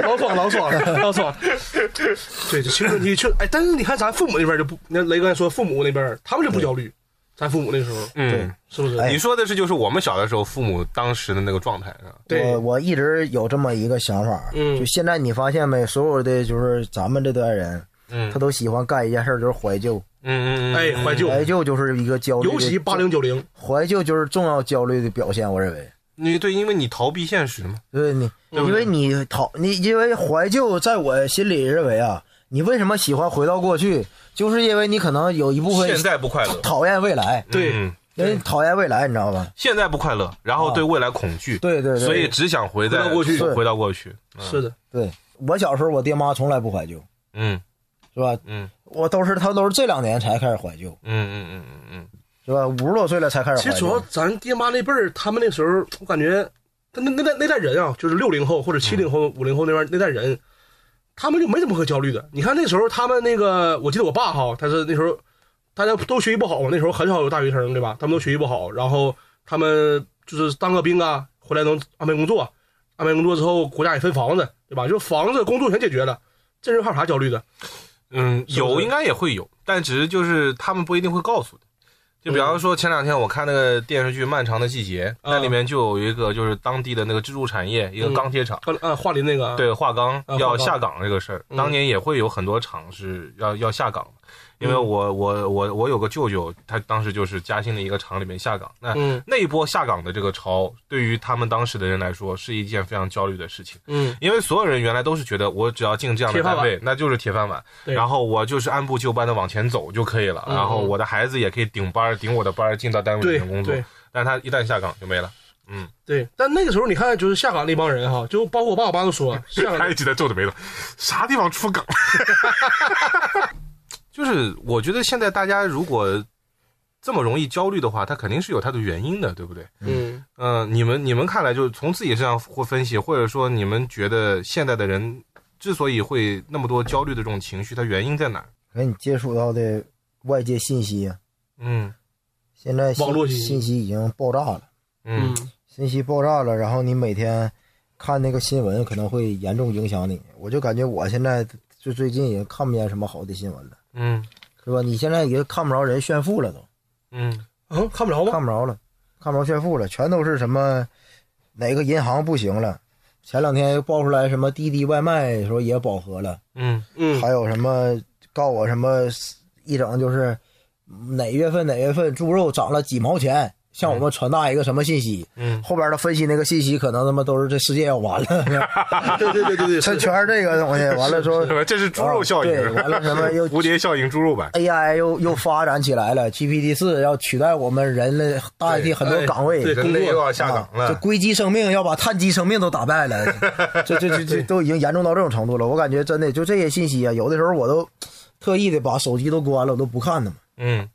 老爽老爽老爽。对，这青春期确哎，但是你看咱父母那边就不，那雷哥说父母那边他们就不焦虑，咱父母那时候嗯，是不是？哎。你说的是就是我们小的时候父母当时的那个状态是吧？对。我我一直有这么一个想法，嗯。就现在你发现没，所有的就是咱们这代人，嗯。他都喜欢干一件事儿，就是怀旧，嗯嗯嗯，哎，怀旧，怀旧就是一个焦虑，尤其八零九零，怀旧就是重要焦虑的表现，我认为。你对，因为你逃避现实嘛。对你，对对？因为你逃你，因为怀旧，在我心里认为啊，你为什么喜欢回到过去，就是因为你可能有一部分现在不快乐，讨厌未来，对嗯。因为讨厌未来，你知道吧？现在不快乐，然后对未来恐惧，对对对，所以只想回到过去。回到过去。嗯。是的，对。我小时候，我爹妈从来不怀旧，嗯。是吧？嗯。我都是他都是这两年才开始怀旧，嗯嗯嗯嗯嗯。是吧？五十多岁了才开始怀其实主要。咱爹妈那辈儿，他们那时候我感觉，他那那代那代人啊，就是六零后或者七零后、五零后那边那代人，他们就没怎么可焦虑的。你看那时候他们那个，我记得我爸哈，他是那时候大家都学习不好嘛，那时候很少有大学生对吧？他们都学习不好，然后他们就是当个兵啊，回来能安排工作，安排工作之后国家也分房子对吧？就房子、工作全解决了，这人还有啥焦虑的？嗯，有应该也会有，但只是就是他们不一定会告诉的。就比方说前两天我看那个电视剧《漫长的季节》，啊那里面就有一个就是当地的那个支柱产业，一个嗯钢铁厂。刚啊，桦林那个对化钢要下岗这个事儿，嗯。当年也会有很多厂是要要下岗。的，因为嗯。我我我我有个舅舅，他当时就是嘉兴的一个厂里面下岗，那嗯。那一波下岗的这个潮，对于他们当时的人来说是一件非常焦虑的事情，嗯，因为所有人原来都是觉得我只要进这样的单位，那就是铁饭碗，对。然后我就是按部就班的往前走就可以了，嗯。然后我的孩子也可以顶班儿顶我的班儿进到单位里面工作对，但是他一旦下岗就没了，嗯，对。但那个时候你看，就是下岗那帮人哈，就包括我爸我妈都说，下 岗他一直在皱着眉头，啥地方出岗？就是我觉得现在大家如果这么容易焦虑的话，它肯定是有它的原因的，对不对？嗯。嗯、你们你们看来，就是从自己身上或分析，或者说你们觉得现在的人之所以会那么多焦虑的这种情绪，它原因在哪儿？可能你接触到的外界信息啊，嗯现在网络信息信息已经爆炸了，嗯信息爆炸了，然后你每天看那个新闻，可能会严重影响你。我就感觉我现在就最近也看不见什么好的新闻了，嗯是吧？你现在也看不着人炫富了都。嗯嗯，看不着吗？看不着了，看不着炫富了，全都是什么哪个银行不行了，前两天又爆出来什么滴滴外卖说也饱和了，嗯嗯，还有什么告我什么一整就是哪月份哪月份猪肉涨了几毛钱，向我们传达一个什么信息，嗯后边的分析那个信息可能他妈都是这世界要完了，对对对对对，这全是这个东西，完了说是吧？这是猪肉效应，对完了什么 又蝴蝶效应猪肉版？AI 又又发展起来了，GPT 四要取代我们人类代替很多岗位，对人类又要下岗了，这了。硅基生命要把碳基生命都打败了，这这这这都已经严重到这种程度了。我感觉真的就这些信息啊，有的时候我都特意的把手机都关了，我都不看他们。嗯，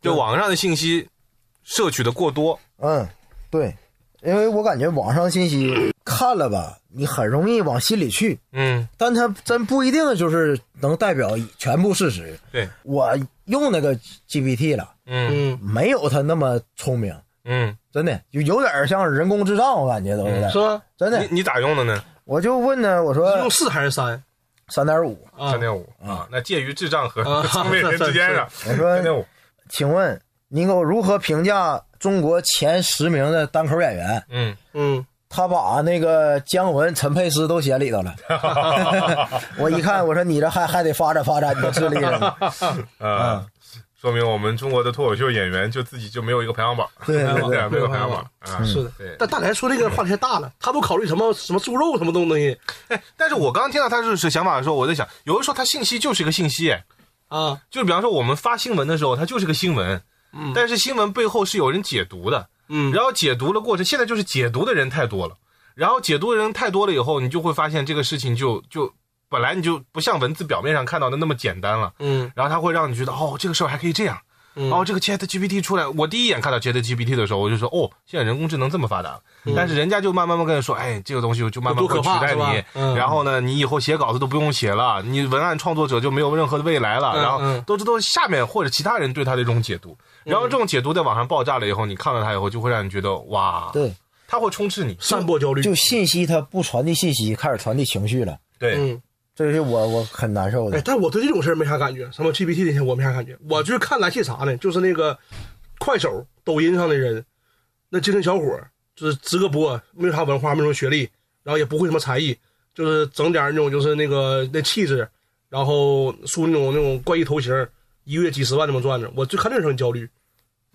就网上的信息摄取的过多，嗯，对，因为我感觉网上信息看了吧，你很容易往心里去，嗯，但它真不一定就是能代表全部事实。对，我用那个 GPT 了，嗯嗯，没有它那么聪明，嗯，真的就有点像人工智障，我感觉都是，说？真的你。你咋用的呢？我就问呢，我说用四还是三三点五，啊三？点五啊，那介于智障和啊聪明人之间上，我说三点五。请问您给我如何评价中国前十名的单口演员？嗯，嗯，他把那个姜文、陈佩斯都写里头了。我一看，我说你这还还得发展发展你的智力呢。啊，说明我们中国的脱口秀演员就自己就没有一个排行榜，对对对，对，没有排行榜啊。是的对。但大来说这个话题太大了，他都考虑什么什么猪肉什么东东西哎，但是我刚刚听到他是是想法的时候，我在想，有的时候他信息就是一个信息，哎，啊？就是比方说我们发新闻的时候，它就是个新闻，嗯。但是新闻背后是有人解读的，嗯，然后解读的过程，现在就是解读的人太多了，然后解读的人太多了以后，你就会发现这个事情就就本来你就不像文字表面上看到的那么简单了，嗯。然后它会让你觉得哦，这个事儿还可以这样。嗯。哦，这个 Chat GPT 出来，我第一眼看到 Chat GPT 的时候，我就说，哦，现在人工智能这么发达了。但是人家就慢慢慢跟你说，哎，这个东西就慢慢会取代你，嗯。然后呢，你以后写稿子都不用写了，你文案创作者就没有任何的未来了。嗯然后嗯。都这都是下面或者其他人对他的一种解读，然后这种解读在网上爆炸了以后，你看到它以后，就会让你觉得哇，对，它会充斥你。散播焦虑，就信息它不传递信息，开始传递情绪了，对，嗯。这是我我很难受哎的，。但我对这种事儿没啥感觉，什么 GPT 那些我没啥感觉，我就是看来气啥呢？就是那个快手、抖音上的人，那精神小伙，就是直个播，没有啥文化，没有什么学历，然后也不会什么才艺，就是整点那种就是那个那气质，然后梳那种那种怪异头型，一个月几十万这么赚着，我就看这个时候很焦虑。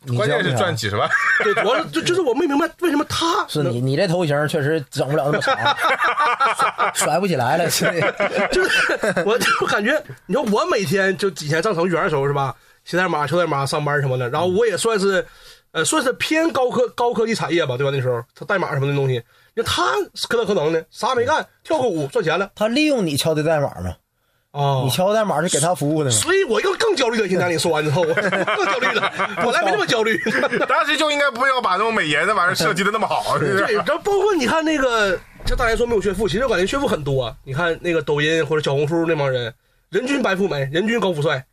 你关键是赚几十万。对，主要是就就是我没明白为什么他 是你你这头型确实整不了那么长，甩甩不起来了。是 就是我就感觉，你说我每天就以前上程序员的时候是吧，写代码、敲代码、上班什么的，然后我也算是，呃，算是偏高科高科技产业吧，对吧？那时候他代码什么的东西，你看他可能可能的，啥没干，跳个舞赚钱了他利用你敲的代码嘛，啊你敲代码是给他服务的嘛。所以我又更焦虑了。现在你说完之后，我 更焦虑了，本来没那么焦虑。当时就应该不要把那种美颜的玩意儿设计的那么好。是吧对，然后包括你看那个，就大家说没有炫富，其实我感觉炫富很多、你看那个抖音或者小红书那帮人，人均白富美，人均高富帅，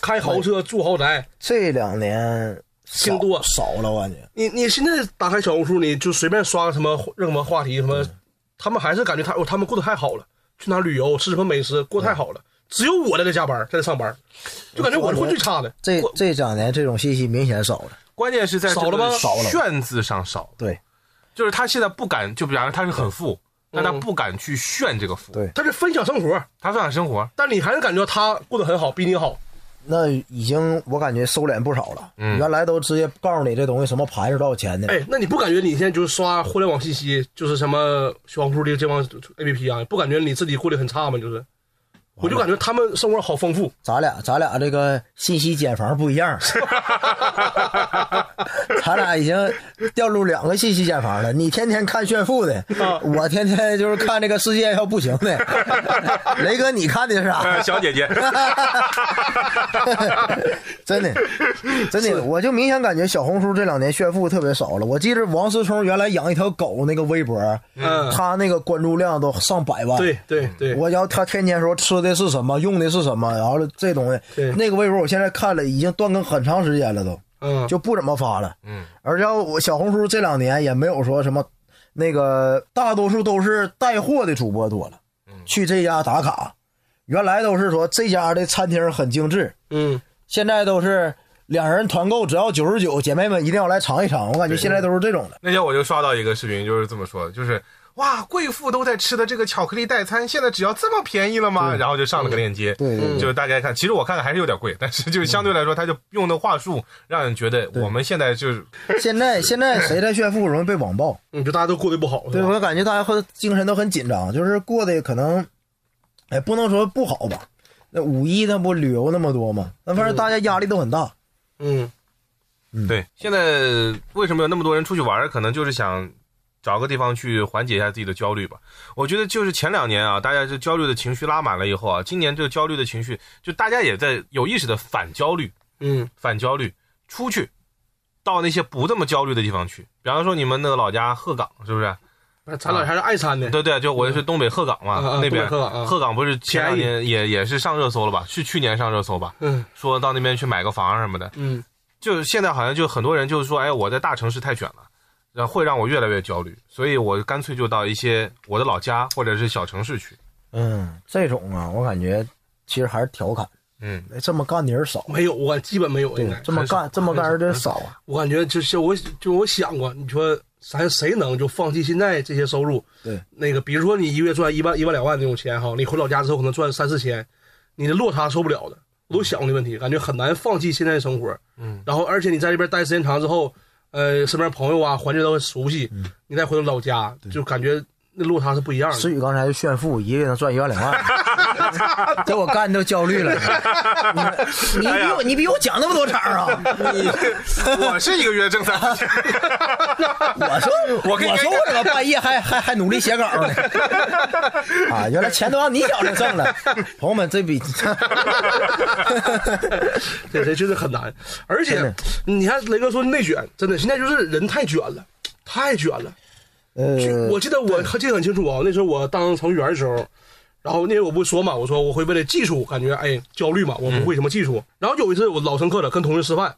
开豪车住豪宅。这两年少挺多少了，我感觉。你你现在打开小红书，你就随便刷个什么任何话题，什么，他们还是感觉他哦，他们过得太好了，去哪旅游吃什么美食，过太好了。只有我在这加班，在这上班，就感觉我是混最差的。这这两年这种信息明显少了。关键是在少了吗少了炫字上少，对就是他现在不敢，就比方说他是很富，但他不敢去炫这个富，对，他是分享生活，他分享生活，但你还是感觉他过得很好，比你好。那已经我感觉收敛不少了。嗯原来都直接告诉你这东西什么牌子多少钱的。哎，那你不感觉你现在就是刷互联网信息，就是什么小红书的这帮 A P P 啊，不感觉你自己过得很差吗？就是，我就感觉他们生活好丰富。咱俩咱俩这个信息茧房不一样，咱俩已经掉入两个信息茧房了。你天天看炫富的，我天天就是看这个世界要不行的。雷哥，你看的是啥？呃小姐姐，真的，真的，我就明显感觉小红书这两年炫富特别少了。我记得王思聪原来养一条狗，那个微博，嗯，他那个关注量都上百万。对对对，我要他天天说吃的是什么，用的是什么，然后这东西，对。那个微博我现在看了，已经断更很长时间了都，嗯，就不怎么发了。嗯，而且我小红书这两年也没有说什么，那个大多数都是带货的主播多了，嗯。去这家打卡，原来都是说这家的餐厅很精致，嗯，现在都是两人团购只要九十九，姐妹们一定要来尝一尝。我感觉现在都是这种的。那天我就刷到一个视频，就是这么说的，就是哇，贵妇都在吃的这个巧克力代餐，现在只要这么便宜了吗？然后就上了个链接，对对对就是大家看，其实我看看还是有点贵，但是就是相对来说，他就用的话术让人觉得我们现在就是 现在现在谁在炫富容易被网暴？嗯，就大家都过得不好，对，我感觉大家很精神都很紧张，就是过得可能，哎，不能说不好吧。那五一那不旅游那么多吗？那反正大家压力都很大。嗯，嗯对。现在为什么有那么多人出去玩？可能就是想找个地方去缓解一下自己的焦虑吧。我觉得就是前两年啊，大家这焦虑的情绪拉满了以后啊，今年这个焦虑的情绪，就大家也在有意识的反焦虑，嗯，反焦虑，出去到那些不这么焦虑的地方去，比方说你们那个老家鹤岗，是不是？咱俩还是爱参的，对对，就我是东北鹤岗嘛，那边。鹤岗啊。鹤岗不是前两年也也是上热搜了吧？是去年上热搜吧？嗯。说到那边去买个房什么的，嗯，就现在好像就很多人就是说，哎，我在大城市太卷了，然后会让我越来越焦虑，所以我干脆就到一些我的老家或者是小城市去。嗯，这种啊，我感觉其实还是调侃，嗯，这么干的人少，没有，我基本没有，对这么干这么干人的少啊。我感觉就是我就我想过，你说咱谁能就放弃现在这些收入？对，那个比如说你一个月赚一万一万两万那种钱哈，你回老家之后可能赚三四千，你的落差受不了的。我都想过这问题，感觉很难放弃现在的生活。嗯，然后而且你在这边待时间长之后，呃，身边朋友啊，环境都很熟悉，嗯。你再回到老家，就感觉那落差是不一样的。思雨刚才就炫富，一个月能赚一万两万，给我干都焦虑了。你你比我你比我讲那么多场啊！我是一个月挣三四千，我说 我我说我怎么半夜还还还努力写稿呢？啊，原来钱都让你脚上挣了。朋友们，这笔这这真的很难。而且你看雷哥说内卷，真的现在就是人太卷了，太卷了。呃，我记得我还记得很清楚啊，那时候我当程序员的时候，然后那天我不说嘛，我说我会为了技术感觉哎焦虑嘛，我不会什么技术。然后有一次我老深刻了，跟同事吃饭，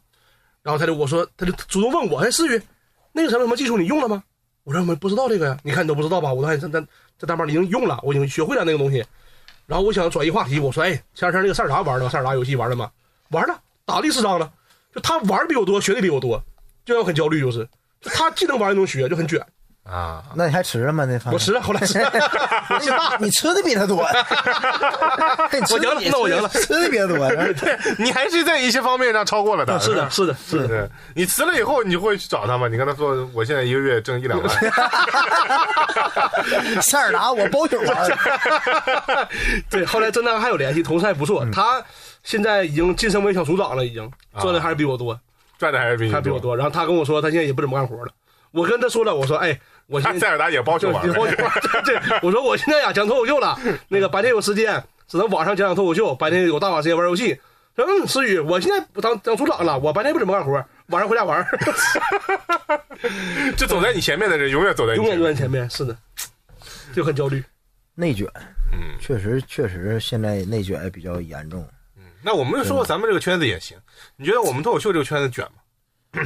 然后他就我说他就主动问我，哎思雨，那个什么什么技术你用了吗？我说我不知道这个呀，你看你都不知道吧？我都还在在在大班已经用了，我已经学会了那个东西。然后我想转移话题，我说哎，前两天那个塞尔达玩了吗？塞尔达游戏玩了吗？玩了，打历史章了。就他玩的比我多，学的比我多，就让我很焦虑，就是就他既能玩又能学，就很卷。啊，那你还吃了吗？那饭我吃了，后来吃了，我姓大，你吃的比他多，我赢了那我赢了吃的比他多。你还是在一些方面上超过了他。是的，是的，是的。你辞了以后，你就会去找他吗？你跟他说，我现在一个月挣一两万。塞尔达我包宿玩，对，后来真的还有联系，同事还不错。他现在已经晋升为小组长了，已经赚的还是比我多，赚的还是比你还比我。多。然后他跟我说，他现在也不怎么干活了。我跟他说了，我说，哎，我现在他塞尔达也包宿就玩以后就 对，我说我现在呀讲脱口秀了，那个白天有时间只能晚上讲讲脱口秀，白天有大把时间玩游戏。说嗯，思雨，我现在不当当组长了，我白天不怎么干活，晚上回家玩，就走在你前面的人，永远走在你永远前面。就在前面。是的，就很焦虑。内卷，嗯，确实确实现在内卷比较严重。那我们说说咱们这个圈子也行。你觉得我们脱口秀这个圈子卷吗？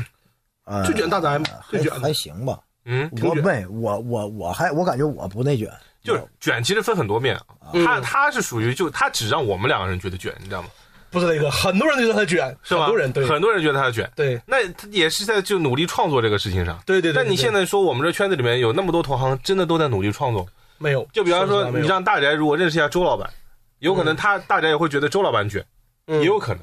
呃，最卷大宅最卷还行吧。嗯，我没我我我还我感觉我不内卷，就是卷，其实分很多面他他是属于就他只让我们两个人觉得卷，你知道吗？不是那个，很多人都觉得他卷，是吧？很多人对很多人觉得他卷。对那他也是在就努力创作这个事情上。对对对。对但你现在说我们这圈子里面有那么多同行，真的都在努力创作。没有，就比方说，你让大宅如果认识一下周老板，有可能他大宅也会觉得周老板卷，嗯也有可能，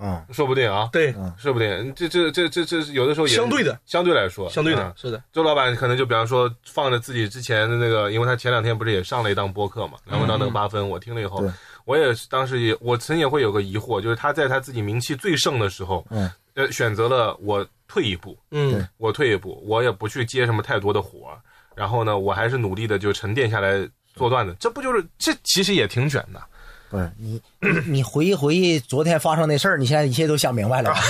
嗯，说不定啊，对。说不定。这这这这这有的时候也相对的，相对来说，相对的啊，是的，周老板可能就比方说放着自己之前的那个，因为他前两天不是也上了一档播客嘛，然后到那个八分，我听了以后对，我也是当时也我曾也会有个疑惑，就是他在他自己名气最盛的时候，嗯，呃，选择了我退一步，嗯，我退一步，我也不去接什么太多的活儿，然后呢，我还是努力的就沉淀下来做段子，这不就是这其实也挺卷的，不是你你你回忆回忆昨天发生那事儿，你现在一切都想明白了吧？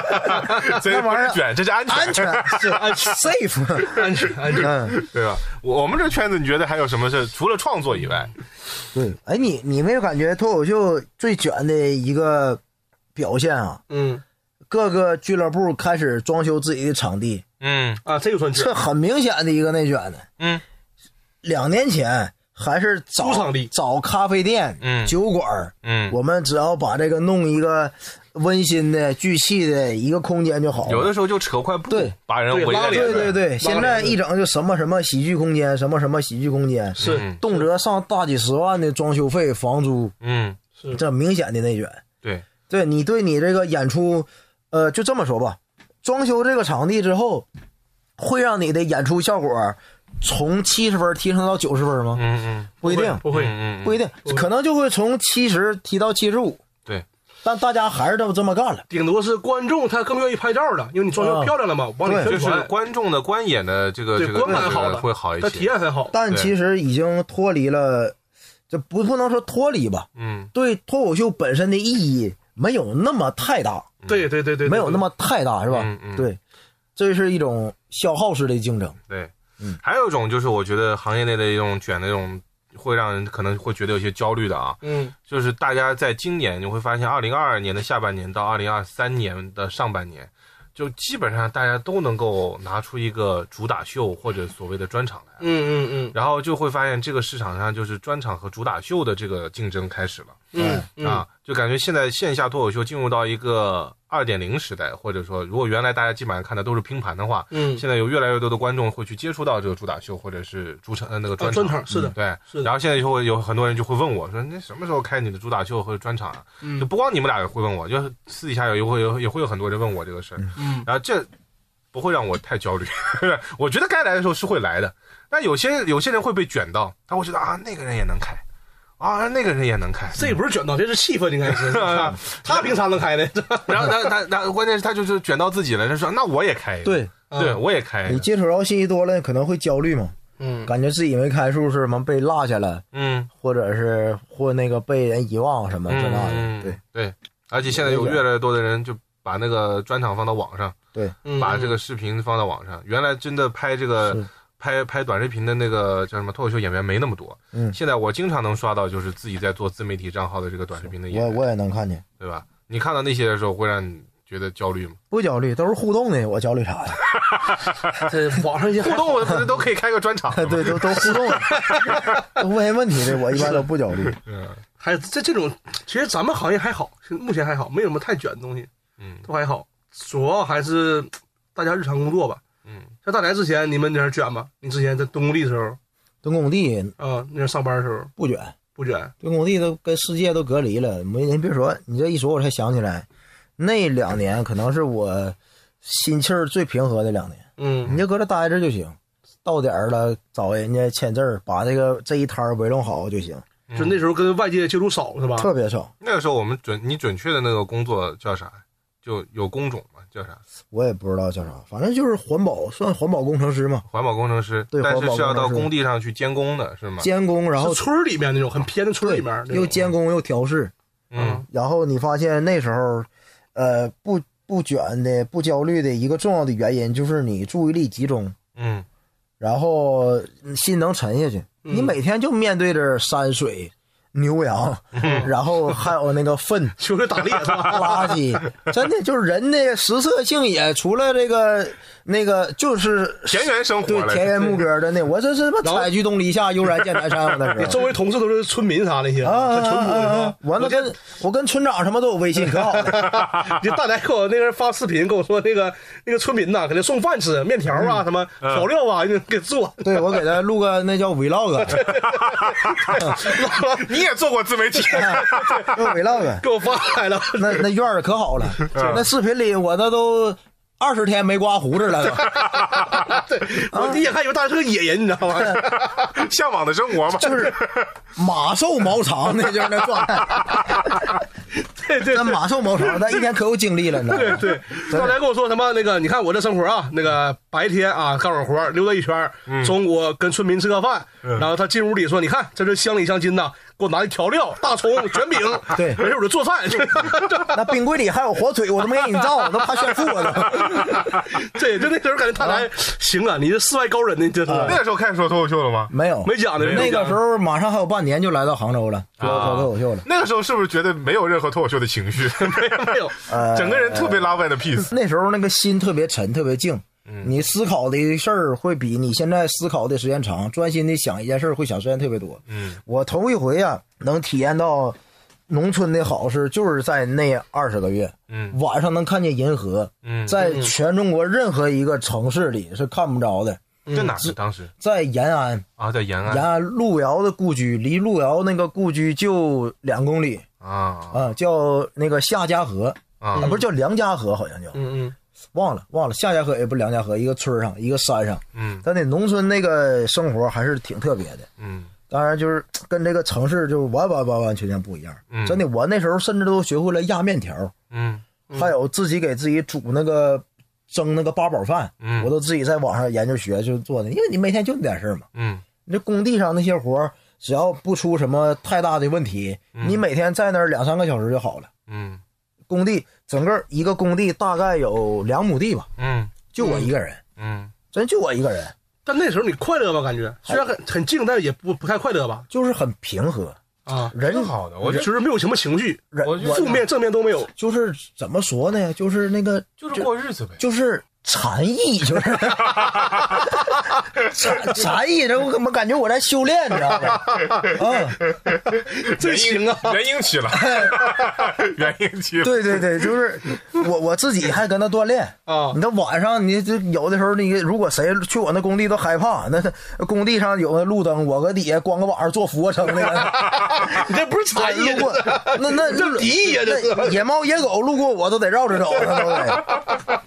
这不是卷，这是安全，安全是安 safe，安全安全。嗯，对吧？我我们这圈子，你觉得还有什么是除了创作以外？对。哎，你你没有感觉脱口秀最卷的一个表现啊？嗯各个俱乐部开始装修自己的场地，嗯啊，这个算卷这。很明显的一个内卷的。嗯两年前还是找租场地。找咖啡店、嗯。酒馆儿嗯，我们只要把这个弄一个温馨的、聚气的一个空间就好。有的时候就扯块布对，把人围在里对面。对对对，现在一整就什么什么喜剧空间，什么什么喜剧空间，是。嗯动辄上大几十万的装修费、房租，嗯，是，这明显的内卷。对，对你对你这个演出，呃，就这么说吧，装修这个场地之后，会让你的演出效果从七十分提升到九十分吗？嗯嗯，不一定，不会。不一定，可能就会从七十提到七十五。对，但大家还是这么这么干了。顶多是观众他更愿意拍照了，因为你装修啊漂亮了嘛，往里对就是宣传，观众的观演的这个观感好了，会好一他体。验很好。但其实已经脱离了，这不不能说脱离吧，嗯对脱口秀本身的意义没有那么太大，对对对对，没有那么太大，是吧？嗯嗯对，这是一种消耗式的竞争。对，嗯。还有一种就是我觉得行业内的一种卷的一种，会让人可能会觉得有些焦虑的啊，嗯。就是大家在今年你会发现，二零二二年的下半年到二零二三年的上半年，就基本上大家都能够拿出一个主打秀或者所谓的专场来，嗯嗯嗯。然后就会发现这个市场上就是专场和主打秀的这个竞争开始了。嗯嗯。啊，就感觉现在线下脱口秀进入到一个二点零时代，或者说，如果原来大家基本上看的都是拼盘的话，嗯。现在有越来越多的观众会去接触到这个主打秀或者是主场呃那个专啊专场是的。对，是的。然后现在就会有很多人就会问我说，那什么时候开你的主打秀或者专场啊？嗯。就不光你们俩会问我，就是私底下有也会有也会有很多人问我这个事儿，嗯。然后这不会让我太焦虑，我觉得该来的时候是会来的，但有些有些人会被卷到，他会觉得啊那个人也能开，啊那个人也能开，这也不是卷到，这是气氛，应该是。他凭啥能开呢？然后他他他关键是他就是卷到自己了，他说那我也开一个，对对，我也开，你接触到信息多了，可能会焦虑嘛，嗯感觉自己没开数是什么被落下了，嗯或者是或那个被人遗忘什么这那嗯的。对对，而且现在有越来越多的人就把那个专场放到网上，对，嗯把这个视频放到网上。原来真的拍这个是拍拍短视频的那个叫什么脱口秀演员没那么多，嗯现在我经常能刷到就是自己在做自媒体账号的这个短视频的演员，我我也能看见，对吧？你看到那些的时候，会让你觉得焦虑吗？不焦虑，都是互动的，我焦虑啥呀？这网上一些互动我不是都可以开个专场？对，都都互动，都问问题的，我一般都不焦虑。嗯还有这这种，其实咱们行业还好，是目前还好，没有什么太卷的东西，嗯都还好。主要还是大家日常工作吧。嗯像大连之前，你们那儿卷吗？你之前在蹲工地的时候，蹲工地啊，那儿上班的时候不卷，不卷。蹲工地都跟世界都隔离了。没，人别说，你这一说，我才想起来，那两年可能是我心气儿最平和的两年。嗯你就搁这待着就行，到点儿了找人家签字儿，把这个这一摊儿围拢好就行，就那时候跟外界接触少是吧？特别少。那个时候我们准你准确的那个工作叫啥？就有工种嘛，叫啥？我也不知道叫啥，反正就是环保，算环保工程师嘛，环保工程师，对但是环保是要到工地上去监工的，是吗？监工，然后是村儿里面那种很偏的村儿里面那种，又监工又调试，嗯。然后你发现那时候，呃，不不卷的、不焦虑的一个重要的原因就是你注意力集中，嗯。然后心能沉下去。嗯。你每天就面对着山水、牛羊，然后还有那个粪。就是打猎是吧？垃圾，真的就是人的食色性也，除了这个那个就是田园生活对田园牧歌的那，我这是什么采菊东篱下，悠然见南山，我那周围同事都是村民啥那些，啊淳朴！完了跟我跟村长什么都有微信，可好了。就大奶给我那个人发视频，跟我说那个那个村民呐，给他送饭吃，面条啊，什么调料啊，就给做。对我给他录个那叫 vlog，你也做过自媒体，录 vlog，给我发来了，那那院儿可好了。那视频里我那都二十天没刮胡子了都。对，我第一眼看以为大家是个野人，你知道吗？向往的生活嘛。就是马瘦毛长那，就是那状态。对对那马瘦毛长，那一天可有精力了呢。对对，刚才跟我说什么那个，你看我这生活啊，那个白天啊干会活，溜达一圈，中午跟村民吃个饭，然后他进屋里说，你看这是乡里乡亲呐，给我拿的调料、大葱、卷饼，对没事我就做饭。那冰柜里还有火腿，我都没给你照，我都怕炫富我都。对，就那时候感觉他来行啊，你是世外高人呢，这是那个时候开始说脱口秀了吗？没有，没讲的。那个时候马上还有半年就来到杭州了，说说脱口秀了。那个时候是不是觉得没有任何脱口秀的情绪，没有没有，呃，整个人特别 love and peace？那时候那个心特别沉，特别静。你思考的事儿会比你现在思考的时间长，专心的想一件事儿会想时间特别多。嗯我头一回啊，能体验到农村的好是，就是在那二十个月，嗯晚上能看见银河，嗯，在全中国任何一个城市里是看不着的。在哪是？当时在延安，啊，在延安延安路遥的故居，离路遥那个故居就两公里啊。啊，叫那个夏家河啊。啊，不是叫梁家河，好像叫。嗯嗯。忘了忘了，夏家河也不是梁家河，一个村上一个山上，嗯。但那农村那个生活还是挺特别的。嗯。当然，就是跟这个城市就完完完完全全不一样。嗯。真的，我那时候甚至都学会了压面条，嗯。还有自己给自己煮那个蒸那个八宝饭，嗯。我都自己在网上研究学就做的，因为你每天就那点事儿嘛。嗯。你这工地上那些活儿，只要不出什么太大的问题，你每天在那儿两三个小时就好了。嗯工地整个一个工地大概有两亩地吧，嗯就我一个人，嗯，真就我一个人，但那时候你快乐吧？感觉虽然很很静，但是也不不太快乐吧？就是很平和，啊，人挺好的，我觉得就是没有什么情绪，负面正面都没有。就是怎么说呢？就是那个就是过日子呗。就是禅意，就是禅禅意，这我怎么感觉我在修炼，你知道吗？嗯，这行啊！元婴期了，元婴期了。对对对，就是我我自己还跟他锻炼啊你那晚上，你这有的时候，你如果谁去我那工地都害怕，那工地上有那路灯，我搁底下光个晚上做俯卧撑那个。你这不是禅意路过那那这敌意呀这是那野猫野狗路过我都得绕着走，那都得。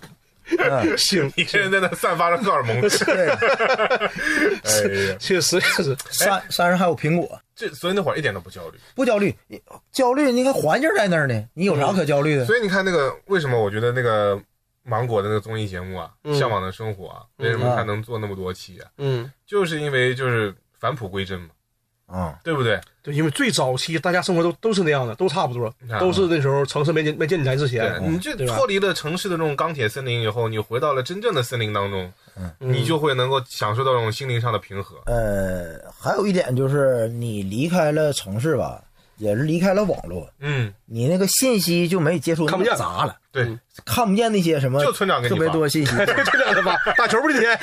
嗯，行，一个人在那散发着荷尔蒙。对，哎呀，确实确实。山山上还有苹果，这所以那会儿一点都不焦虑。不焦虑，焦虑你看环境在那儿呢，你有啥可焦虑的？所以你看那个为什么我觉得那个芒果的那个综艺节目啊，嗯向往的生活》啊，为什么它能做那么多期啊？嗯，就是因为就是返璞归真嘛，啊，对不对？对，因为最早期大家生活都都是那样的，都差不多，都是那时候城市没建没建起来之前，，你就脱离了城市的这种钢铁森林以后，你回到了真正的森林当中，你就会能够享受到这种心灵上的平和。呃，还有一点就是你离开了城市吧，也是离开了网络，嗯，你那个信息就没接触看不见杂了，对，看不见那些什么，就村长给你特别多信息。就这样的吧。打球不今天，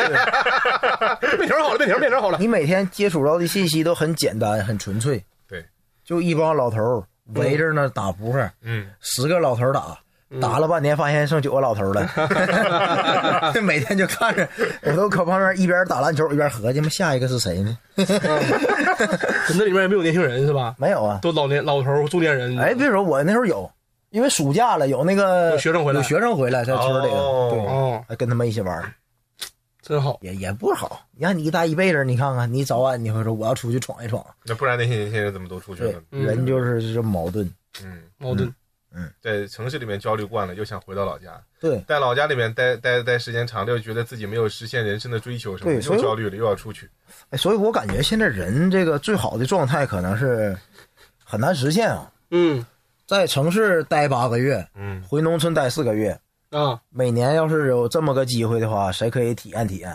变球好了，变调变调好了。你每天接触到的信息都很简单、很纯粹，对，就一帮老头围着那打扑克，嗯，十个老头儿打。打了半天，发现剩九个老头儿了。每天就看着，我都搁旁边一边打篮球一边合计，嘛下一个是谁呢？那里面也没有年轻人是吧？没有啊。都老年老头儿中年人。哎，别说我那时候有，因为暑假了，有那个有学生回来有学生回来在村里，哦对，哦，还跟他们一起玩，真好。也也不好。你看你一待一辈子，你看看你早晚你会说我要出去闯一闯，那不然那些年轻人怎么都出去了？，嗯人就是这矛盾。嗯，矛盾。在城市里面焦虑惯了，又想回到老家，对，在老家里面待待待时间长了，又觉得自己没有实现人生的追求什么又焦虑了，又要出去。哎，所以我感觉现在人这个最好的状态可能是很难实现啊。嗯。在城市待八个月，嗯，回农村待四个月，啊。每年要是有这么个机会的话，谁可以体验体验？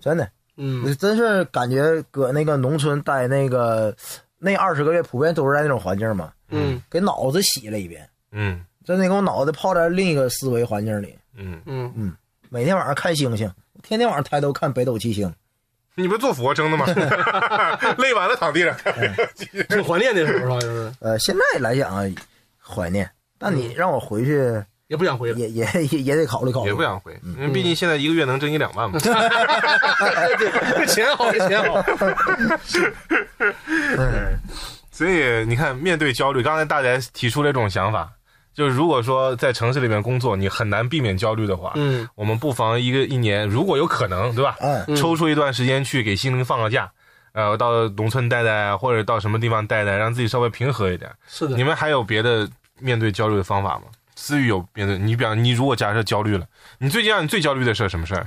真的，嗯。真是感觉搁那个农村待那个那二十个月，普遍都是在那种环境嘛，嗯。给脑子洗了一遍，嗯真的给我脑袋泡在另一个思维环境里。嗯，嗯嗯，每天晚上看星星，天天晚上抬头看北斗七星。你不是做俯卧撑的吗？累完了躺地上看。挺怀念那时候是吧？就是呃，现在来讲啊，怀念，但你让我回去，也不想回。也也也也得考虑考虑。也不想回，因为毕竟现在一个月能挣一两万嘛。这 钱好，这钱好。所以你看，面对焦虑，刚才大家提出了一种想法，就是如果说在城市里面工作，你很难避免焦虑的话，嗯，我们不妨一个一年，如果有可能，对吧？嗯抽出一段时间去给心灵放个假，呃，到农村待待，或者到什么地方待待，让自己稍微平和一点。是的你。们还有别的面对焦虑的方法吗？思雨有面对，你比方你如果假设焦虑了，你最近让你最焦虑的事儿什么事儿？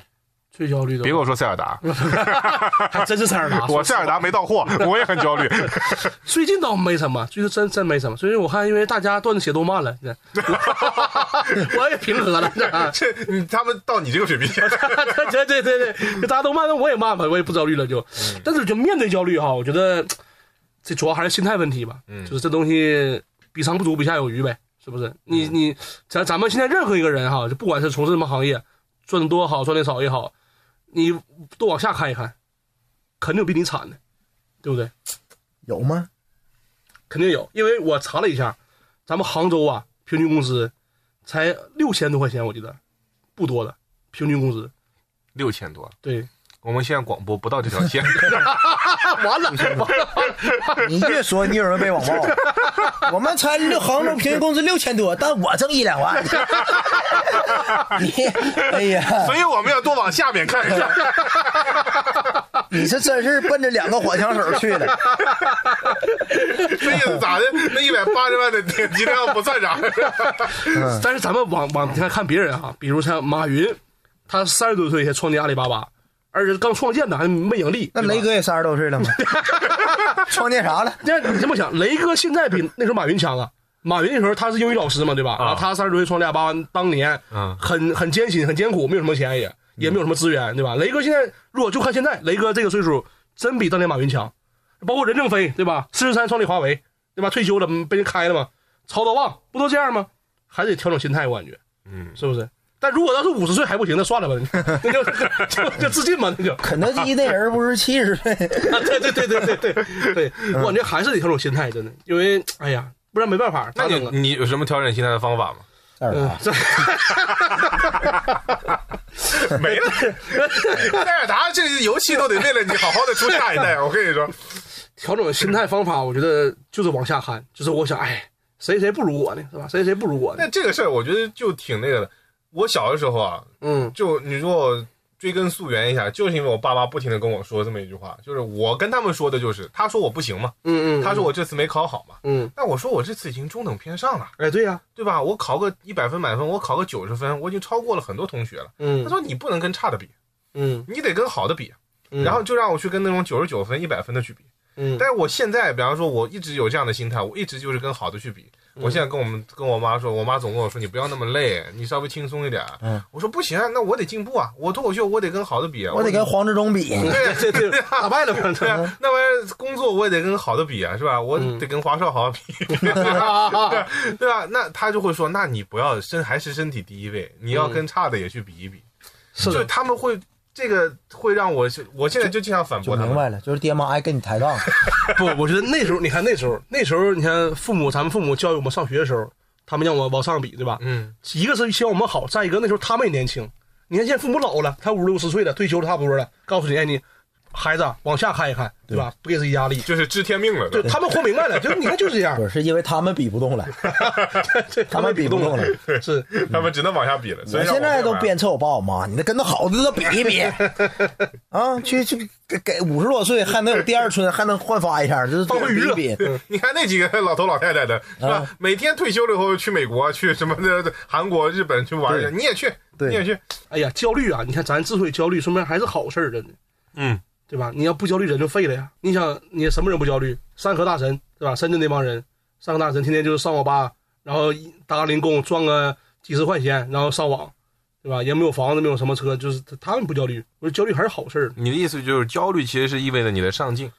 最焦虑的，别跟我说塞尔达，还真是塞尔达。我塞尔达没到货，我也很焦虑。最近倒没什么，最近真真没什么。最近我看，因为大家段子写都慢了，这 我也平和了。这他们到你这个水平，对对对对，大家都慢，那我也慢吧，我也不焦虑了就。但是就面对焦虑哈，我觉得这主要还是心态问题吧。嗯就是这东西比上不足，比下有余呗，是不是？你你咱咱们现在任何一个人哈，就不管是从事什么行业，赚的多好，赚的少也好，你都往下看一看，肯定有比你惨的，对不对？有吗？肯定有，因为我查了一下，咱们杭州啊，平均工资才六千多块钱，我记得不多的平均工资。六千多。对，我们现在广播不到这条线，完 了完了，你越说你有人被网暴。我们才六杭州平均工资六千多，但我挣一两万。你哎呀，所以我们要多往下面看一下。你是真是奔着两个火枪手去的。这意思咋的？那一百八十万的点击量不算啥。但是咱们往往看看别人哈，比如像马云，他三十多岁才创建阿里巴巴，而且刚创建的还没盈利。那雷哥也三十多岁了吗？创建啥了？那你这么想，雷哥现在比那时候马云强啊。马云那时候他是英语老师嘛，对吧？啊他三十多岁创立阿里巴巴，当年嗯很很艰辛、很艰苦，没有什么钱也。也没有什么资源，对吧？雷哥现在如果就看现在，雷哥这个岁数，真比当年马云强，包括任正非，对吧？四十三创立华为，对吧？退休了，嗯被人开了嘛？曹德旺不都这样吗？还得调整心态，我感觉，嗯，是不是？但如果要是五十岁还不行，那算了吧，那就 就就自尽吧，那就。肯德基那人不是七十岁，啊，对对对对对对对，我感觉还是得调整心态，真的，因为哎呀，不然没办法，那？你你有什么调整心态的方法吗？这 没了，戴尔达这游戏都得为了你好好的出下一代。我跟你说，调整心态方法，我觉得就是往下看，就是我想，哎，谁谁不如我呢，是吧？谁谁不如我呢但？这个事儿我觉得就挺那个的。我小的时候啊，嗯。就你说我追根溯源一下，就是因为我爸妈不停的跟我说这么一句话，就是我跟他们说的就是，他说我不行嘛，嗯嗯，他说我这次没考好嘛，嗯，那我说我这次已经中等偏上了，哎，对呀，对吧？我考个一百分满分，我考个九十分，我已经超过了很多同学了。嗯。他说你不能跟差的比，嗯，你得跟好的比，嗯。然后就让我去跟那种九十九分、一百分的去比。嗯，但是我现在，比方说，我一直有这样的心态，我一直就是跟好的去比。嗯我现在跟我们跟我妈说，我妈总跟我说，你不要那么累，你稍微轻松一点。嗯，我说不行啊，那我得进步啊，我脱口秀我得跟好的比啊，我得跟黄志忠比。对对 对，打败了嘛，对啊，那玩意儿工作我也得跟好的比啊，是吧？我嗯得跟华少好好比，对吧？对吧？那他就会说，那你不要身还是身体第一位，你要跟差的也去比一比。就是就，他们会这个会让我，我现在就经常反就驳他们。明白了，就是爹妈爱跟你抬杠，不，我觉得那时候，你看那时候，那时候你看父母，咱们父母教育我们上学的时候，他们让我往上比，对吧？嗯，一个是希望我们好，再一个那时候他们也年轻。你看现在父母老了，他五六十岁了，退休了差不多了，告诉你，哎，你孩子啊往下看一看，对吧？不给自己压力。就是知天命了。对他们活明白了，就是你看就是这样不，是是因为他们比不动了，对他们比不动了。是，他们只能往下比了。我现在都鞭策我爸我妈，你得跟那好的都比一比 啊，去去给给五十多岁还能有第二春，还能焕发一下，这是放会娱乐。你看那几个老头老太太的，是吧？啊每天退休了以后去美国、去什么的韩国、日本去玩去，你也去，你也去。哎呀，焦虑啊！你看咱之所以焦虑，说明还是好事儿，真的，嗯，对吧？你要不焦虑，人就废了呀。你想，你什么人不焦虑？山河大神，对吧？深圳那帮人，山河大神天天就是上网吧，然后打个零工赚个几十块钱，然后上网，对吧？也没有房子，没有什么车，就是他们不焦虑。我说焦虑还是好事儿。你的意思就是焦虑其实是意味着你的上进。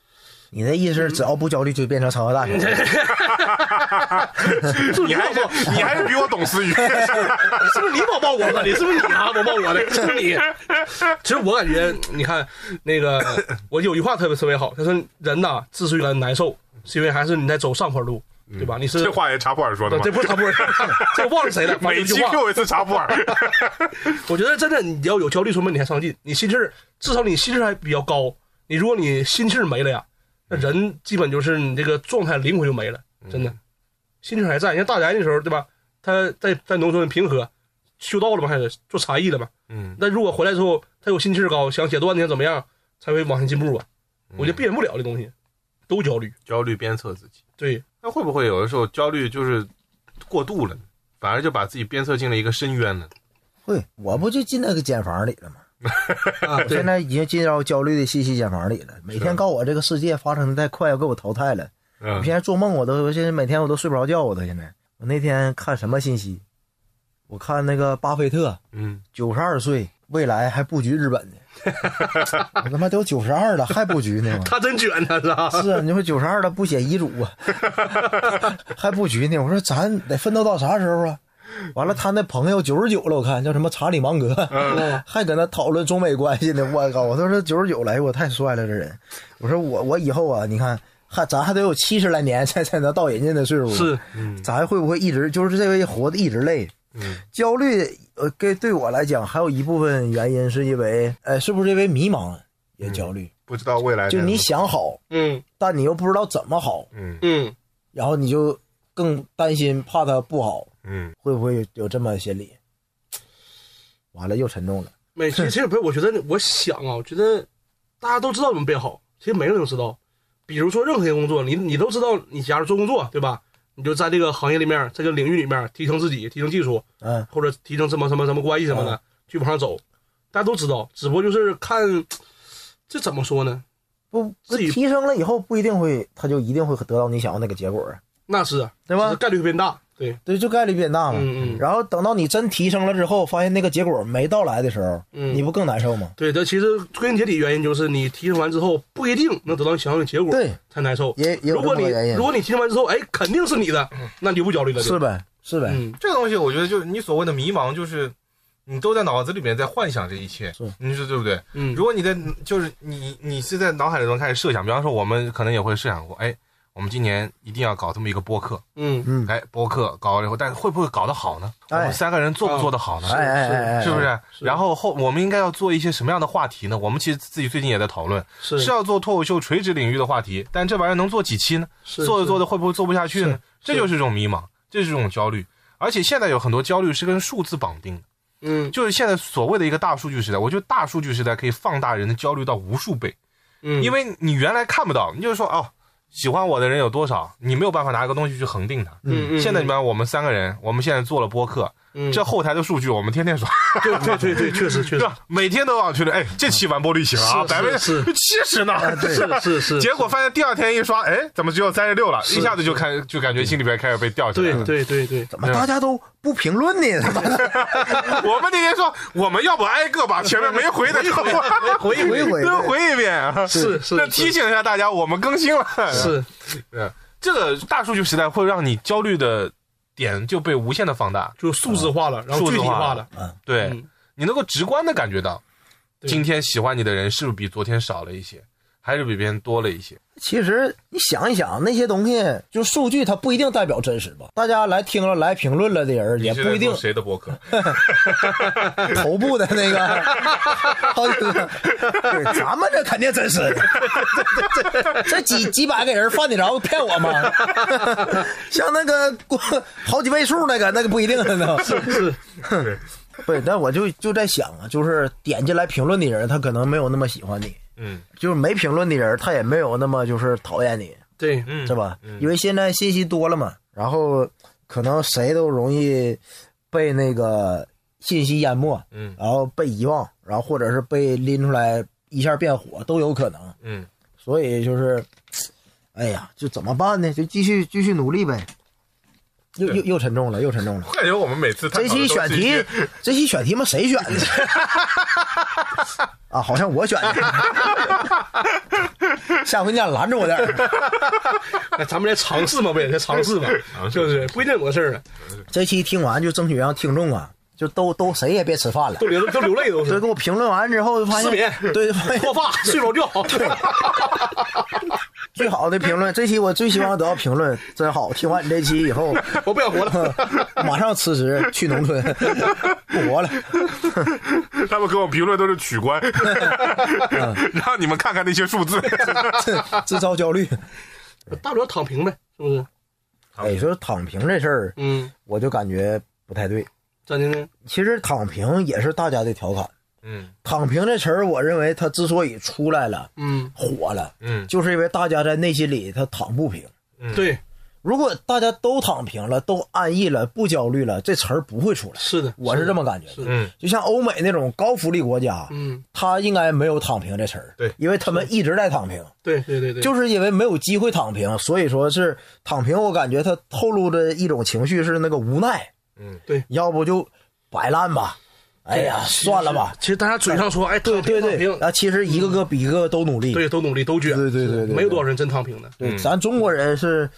你的意思是只要不焦虑就变成长河大学？你还是你还是比我懂思雨。是不是你网暴我的？你是不是你啊？网暴我的？是不是你？其实我感觉，你看那个，我有一句话特别特别好，他说人呐，之所以感难受，是因为还是你在走上坡路，对吧？你是这话也查普尔说的吗这？不是查普尔，这忘了谁了。反正每期给我一次查普尔。我觉得真的你要有焦虑，说明你还上进，你心气儿至少你心气儿还比较高。你如果你心气儿没了呀，那人基本就是你这个状态灵魂就没了，真的。心情还在，你看大宅那时候对吧？他在在农村平和修道了嘛，开始做茶艺了嘛。嗯，那如果回来之后他有心气儿高，想写段子想怎么样，才会往前进步啊。我觉得避免不了这东西，都焦虑。焦虑鞭策自己。对，那会不会有的时候焦虑就是过度了？反而就把自己鞭策进了一个深渊呢？会，我不就进那个茧房里了吗？啊，我对现在已经进到焦虑的信息茧房里了，每天告我这个世界发生的太快，要给我淘汰了。嗯我现在做梦，我都我现在每天我都睡不着觉，我都现在。我那天看什么信息？我看那个巴菲特嗯，九十二岁，未来还布局日本呢。我他妈都九十二了，还布局呢吗？他真卷他是？是啊，你说九十二了不写遗嘱啊，还布局呢？我说咱得奋斗到啥时候啊？完了，他那朋友九十九了，我看叫什么查理芒格，还搁那讨论中美关系呢。我靠！我都说九十九了，哎，我太帅了这人。我说我我以后啊，你看还咱还得有七十来年才才能到人家那岁数，是，咱会不会一直就是这位活的一直累？嗯，焦虑，呃，给对我来讲，还有一部分原因是因为，呃，是不是因为迷茫也焦虑？不知道未来就你想好，嗯但你又不知道怎么好，嗯嗯，然后你就更担心，怕他不好，嗯会不会有有这么心理？完了又沉重了。没，其实其实不是，我觉得我想啊，我觉得大家都知道怎么变好，其实每个人都知道。比如说任何一个工作，你你都知道，你假如做工作，对吧？你就在这个行业里面，这个领域里面提升自己，提升技术，嗯，或者提升什么什么什么关系什么的，去往上走。大家都知道，只不过就是看这怎么说呢？不，自己提升了以后不一定会，他就一定会得到你想要那个结果啊，那是啊，对吧概率会变大。对，就概率变大嘛。嗯嗯。然后等到你真提升了之后，发现那个结果没到来的时候，嗯。你不更难受吗？对，这其实归根结底原因就是你提升完之后不一定能得到你想要的结果，对，才难受。也也有如果你如，果你提升完之后，哎，肯定是你的，那你就不焦虑了。是呗，是呗，嗯，这个东西，我觉得就是你所谓的迷茫，就是你都在脑子里面在幻想这一切。是，你说对不对？嗯。如果你在就是你你是在脑海里头开始设想，比方说我们可能也会设想过，哎，我们今年一定要搞这么一个播客，嗯嗯，哎，播客搞了以后，但是会不会搞得好呢？我哎们三个人做不做得好呢？哎哎哎哎，是不是？是然后后我们应该要做一些什么样的话题呢？我们其实自己最近也在讨论，是是要做脱口秀垂直领域的话题，但这玩意儿能做几期呢？是做着做着，会不会做不下去呢？这就是一种迷茫，这就是一种焦虑。而且现在有很多焦虑是跟数字绑定的，嗯就是现在所谓的一个大数据时代，我觉得大数据时代可以放大人的焦虑到无数倍，嗯，因为你原来看不到，你就是说哦，喜欢我的人有多少，你没有办法拿一个东西去恒定它。嗯嗯，现在你比方我们三个人，我们现在做了播客，嗯这后台的数据我们天天刷，对对对对，确实确实对吧？每天都往去了，哎，这期完播率行啊，百分之七十呢。是是是，结果发现第二天一刷，哎，怎么只有三十六了？一下子就开就感觉心里边开始被吊起来对了。对对对，怎么大家都不评论呢？我们那天说，我们要不挨个把前面没回的回一回回都回一遍啊？是是那提醒一下大家，我们更新了。是对，这个大数据时代会让你焦虑的点就被无限的放大。就数字化了，然后具体化了，对嗯。你能够直观的感觉到，今天喜欢你的人是不是比昨天少了一些，还是比别人多了一些？其实你想一想，那些东西就数据，它不一定代表真实吧？大家来听了、来评论了的人，也不一定谁的博客？头部的那个，好几个，对，咱们这肯定真实的，这几几百个人犯得着骗我吗？像那个过好几位数那个，那个不一定呢。是是，对，但我就就在想啊，就是点进来评论的人，他可能没有那么喜欢你；嗯就是没评论的人，他也没有那么就是讨厌你。对，嗯，是吧？嗯因为现在信息多了嘛，然后可能谁都容易被那个信息淹没，嗯然后被遗忘，然后或者是被拎出来一下变火都有可能。嗯，所以就是，哎呀，就怎么办呢？就继续继续努力呗。又又又沉重了，又沉重了。我感觉我们每次探这期选题这期选题嘛，谁选的？啊，好像我选的。下回你俩拦着我点儿。那咱们来尝试嘛，不也是尝试嘛，是不是？不一定有个事儿啊，这期听完就争取让听众啊，就都都谁也别吃饭了都。流都流泪都是这给我评论完之后，就发现失眠对，发现脱发、睡不着觉，最好的评论，这期我最希望得到评论，真好。听完你这期以后，我不想活了。马上辞职去农村，不活了。他们给我评论都是取关，让你们看看那些数字。制造焦虑。大不了躺平呗，是不是？哎，说躺平这事儿，嗯，我就感觉不太对。咋的呢？其实躺平也是大家的调侃。嗯躺平这词儿，我认为它之所以出来了、嗯，火了，嗯就是因为大家在内心里他躺不平。嗯对，如果大家都躺平了，都安逸了，不焦虑了，这词儿不会出来。是的，我是这么感觉的。嗯就像欧美那种高福利国家，嗯，他应该没有躺平这词儿，对因为他们一直在躺平，对对对对，就是因为没有机会躺平，所以说是躺平。我感觉他透露的一种情绪是那个无奈，嗯，对要不就摆烂吧，哎呀，算了吧。其实大家嘴上说，哎，对对对啊，其实一个个比一个都努力，对，都努力，都卷，对对对对对没有多少人真躺平的。对，咱中国人是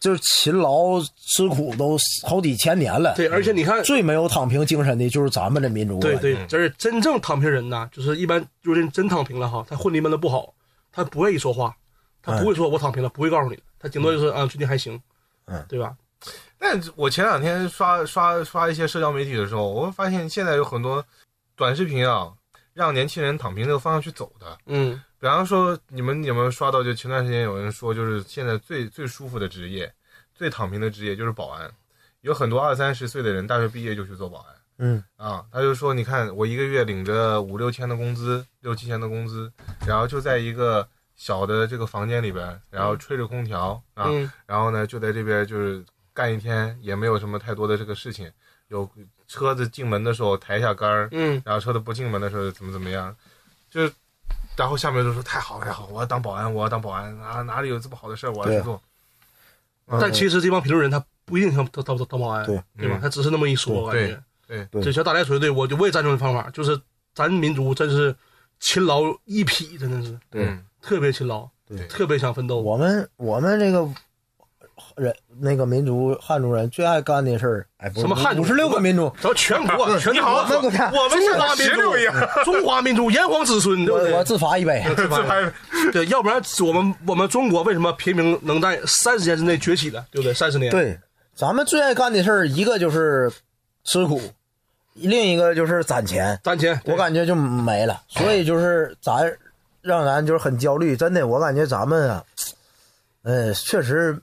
就是勤劳吃苦都好几千年了，对，而且你看，最没有躺平精神的就是咱们的民族，对对，就是真正躺平人呐，就是一般就是真躺平了哈，他混的闷的不好，他不愿意说话，他不会说我躺平了，不会告诉你，他顶多就是啊最近还行，嗯，对吧？但我前两天刷刷刷一些社交媒体的时候，我会发现现在有很多短视频啊，让年轻人躺平这个方向去走的。嗯比方说，你们有没有刷到？就前段时间有人说，就是现在最最舒服的职业、最躺平的职业就是保安。有很多二三十岁的人，大学毕业就去做保安嗯啊。他就说，你看我一个月领着五六千的工资，六七千的工资，然后就在一个小的这个房间里边，然后吹着空调啊，嗯然后呢就在这边就是干一天，也没有什么太多的这个事情。有车子进门的时候抬一下杆儿，嗯，然后车子不进门的时候怎么怎么样，就是，然后下面就说太好了太好，我要当保安，我要当保安啊，哪里有这么好的事儿我要去做。但其实这帮评论人他不一定想当当当保安，对对吧嗯？他只是那么一说，感觉。对对这像大家说的对，我就我也赞成这方法，就是咱民族真是勤劳一匹，真的是嗯特别勤劳，对特别想奋斗。我们我们这个人那个民族汉族人最爱干的事儿，哎，不是什么汉族五十六个民族，咱全国 全你好国我们国家我们中华民族，中华民族炎黄子孙，对不对？我我自罚一杯。自拍对，要不然我们我们中国为什么平民能在三十年之内崛起的，对不对？三十年，对，咱们最爱干的事儿，一个就是吃苦，另一个就是攒钱。攒钱，我感觉就没了，所以就是咱让咱就是很焦虑。真的，我感觉咱们啊，呃，确实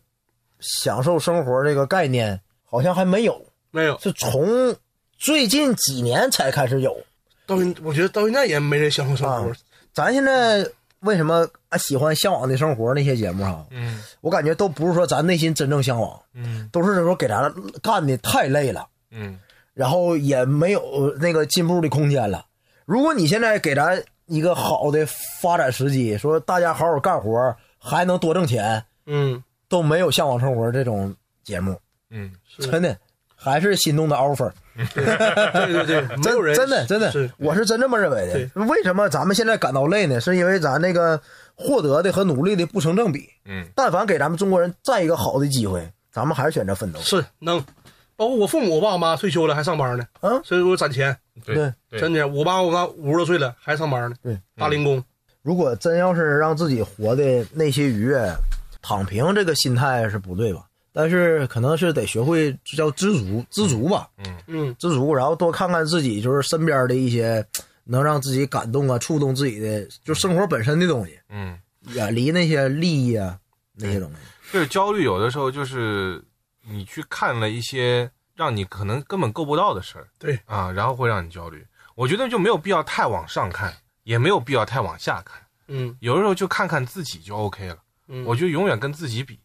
享受生活这个概念好像还没有，没有是从最近几年才开始有。到现，我觉得到现在也没人享受生活啊。咱现在为什么啊喜欢《向往的生活》那些节目哈？嗯我感觉都不是说咱内心真正向往，嗯都是说给咱干的太累了。嗯然后也没有那个进步的空间了。如果你现在给咱一个好的发展时机，说大家好好干活，还能多挣钱，嗯，都没有《向往生活》这种节目，嗯是真的还是心动的 offer。对对对，没有人真真的真的是，我是真这么认为的。为什么咱们现在感到累呢？是因为咱那个获得的和努力的不成正比。嗯但凡给咱们中国人再一个好的机会，咱们还是选择奋斗。是能。包括我父母，我爸我妈退休了还上班呢，啊所以我攒钱，对真的。我爸我妈五十多岁了还上班呢，对，大零工。如果真要是让自己活的那些愉悦，躺平这个心态是不对吧？但是可能是得学会这叫知足，知足吧，嗯，知足，然后多看看自己就是身边的一些能让自己感动啊、触动自己的，就生活本身的东西，嗯，远离那些利益啊那些东西。就是焦虑，有的时候就是你去看了一些让你可能根本够不到的事儿，对。啊，然后会让你焦虑。我觉得就没有必要太往上看，也没有必要太往下看，嗯。有的时候就看看自己就 OK 了。嗯，我觉得永远跟自己比，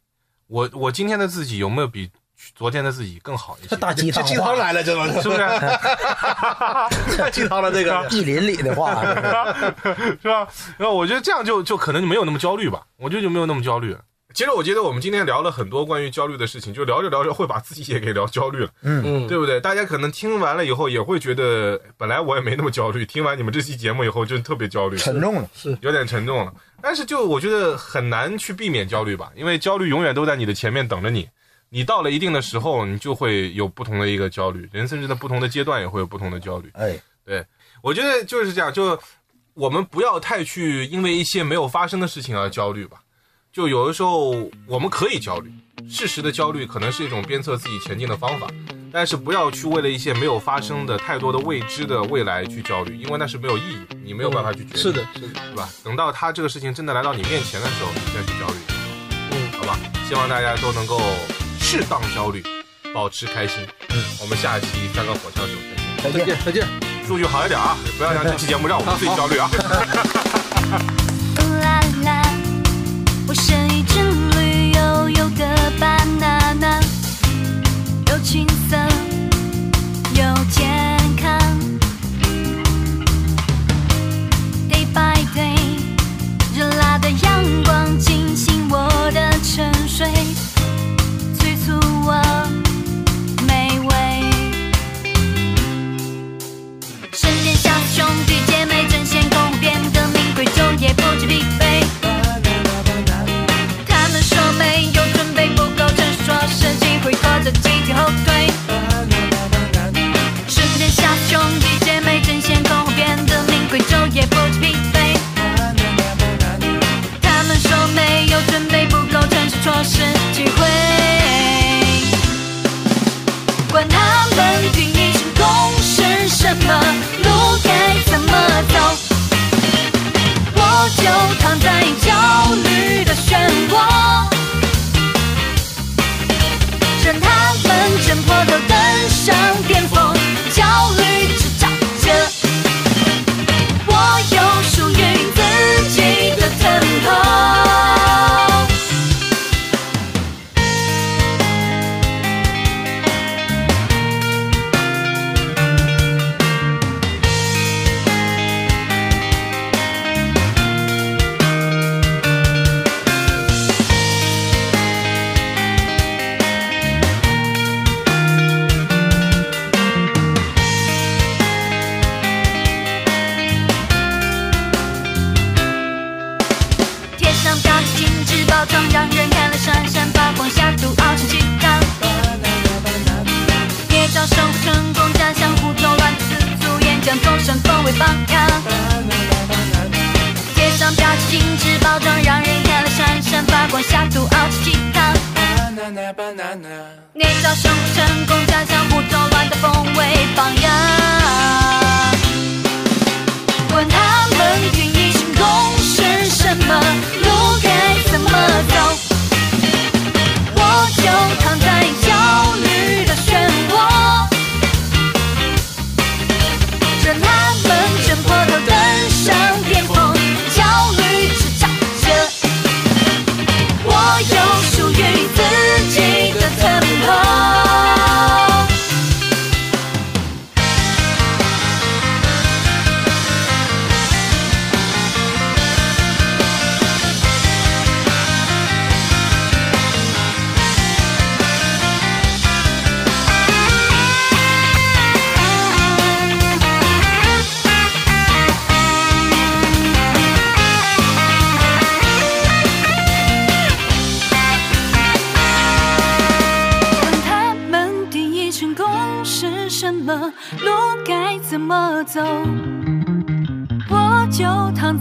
我我今天的自己有没有比昨天的自己更好一些？大鸡汤这鸡汤话，来了，这都是不是？太鸡汤了，这个 意林里的话，是吧？然后我觉得这样就就可能就没有那么焦虑吧，我觉得就没有那么焦虑了。其实我觉得我们今天聊了很多关于焦虑的事情，就聊着聊着会把自己也给聊焦虑了，嗯，对不对？大家可能听完了以后也会觉得，本来我也没那么焦虑，听完你们这期节目以后就特别焦虑，沉重了。是有点沉重了。但是就我觉得很难去避免焦虑吧，因为焦虑永远都在你的前面等着你。你到了一定的时候，你就会有不同的一个焦虑，人甚至在不同的阶段也会有不同的焦虑。哎，我觉得就是这样，就我们不要太去因为一些没有发生的事情而焦虑吧。就有的时候我们可以焦虑，适时的焦虑可能是一种鞭策自己前进的方法，但是不要去为了一些没有发生的太多的未知的未来去焦虑，因为那是没有意义，你没有办法去决定，是的，是的，对吧？等到他这个事情真的来到你面前的时候，你再去焦虑，嗯，好吧？希望大家都能够适当焦虑，保持开心。嗯，我们下一期三个火枪手再见。再见。再见，数据好一点啊，不要让这期节目让我们自己焦虑啊。啦啦啦，我是一只绿油油的 banana，青色我，趁他们挣破的。发光下肚熬成鸡汤。你早生成功，将江湖作乱的风为榜样。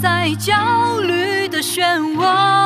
在焦虑的漩涡。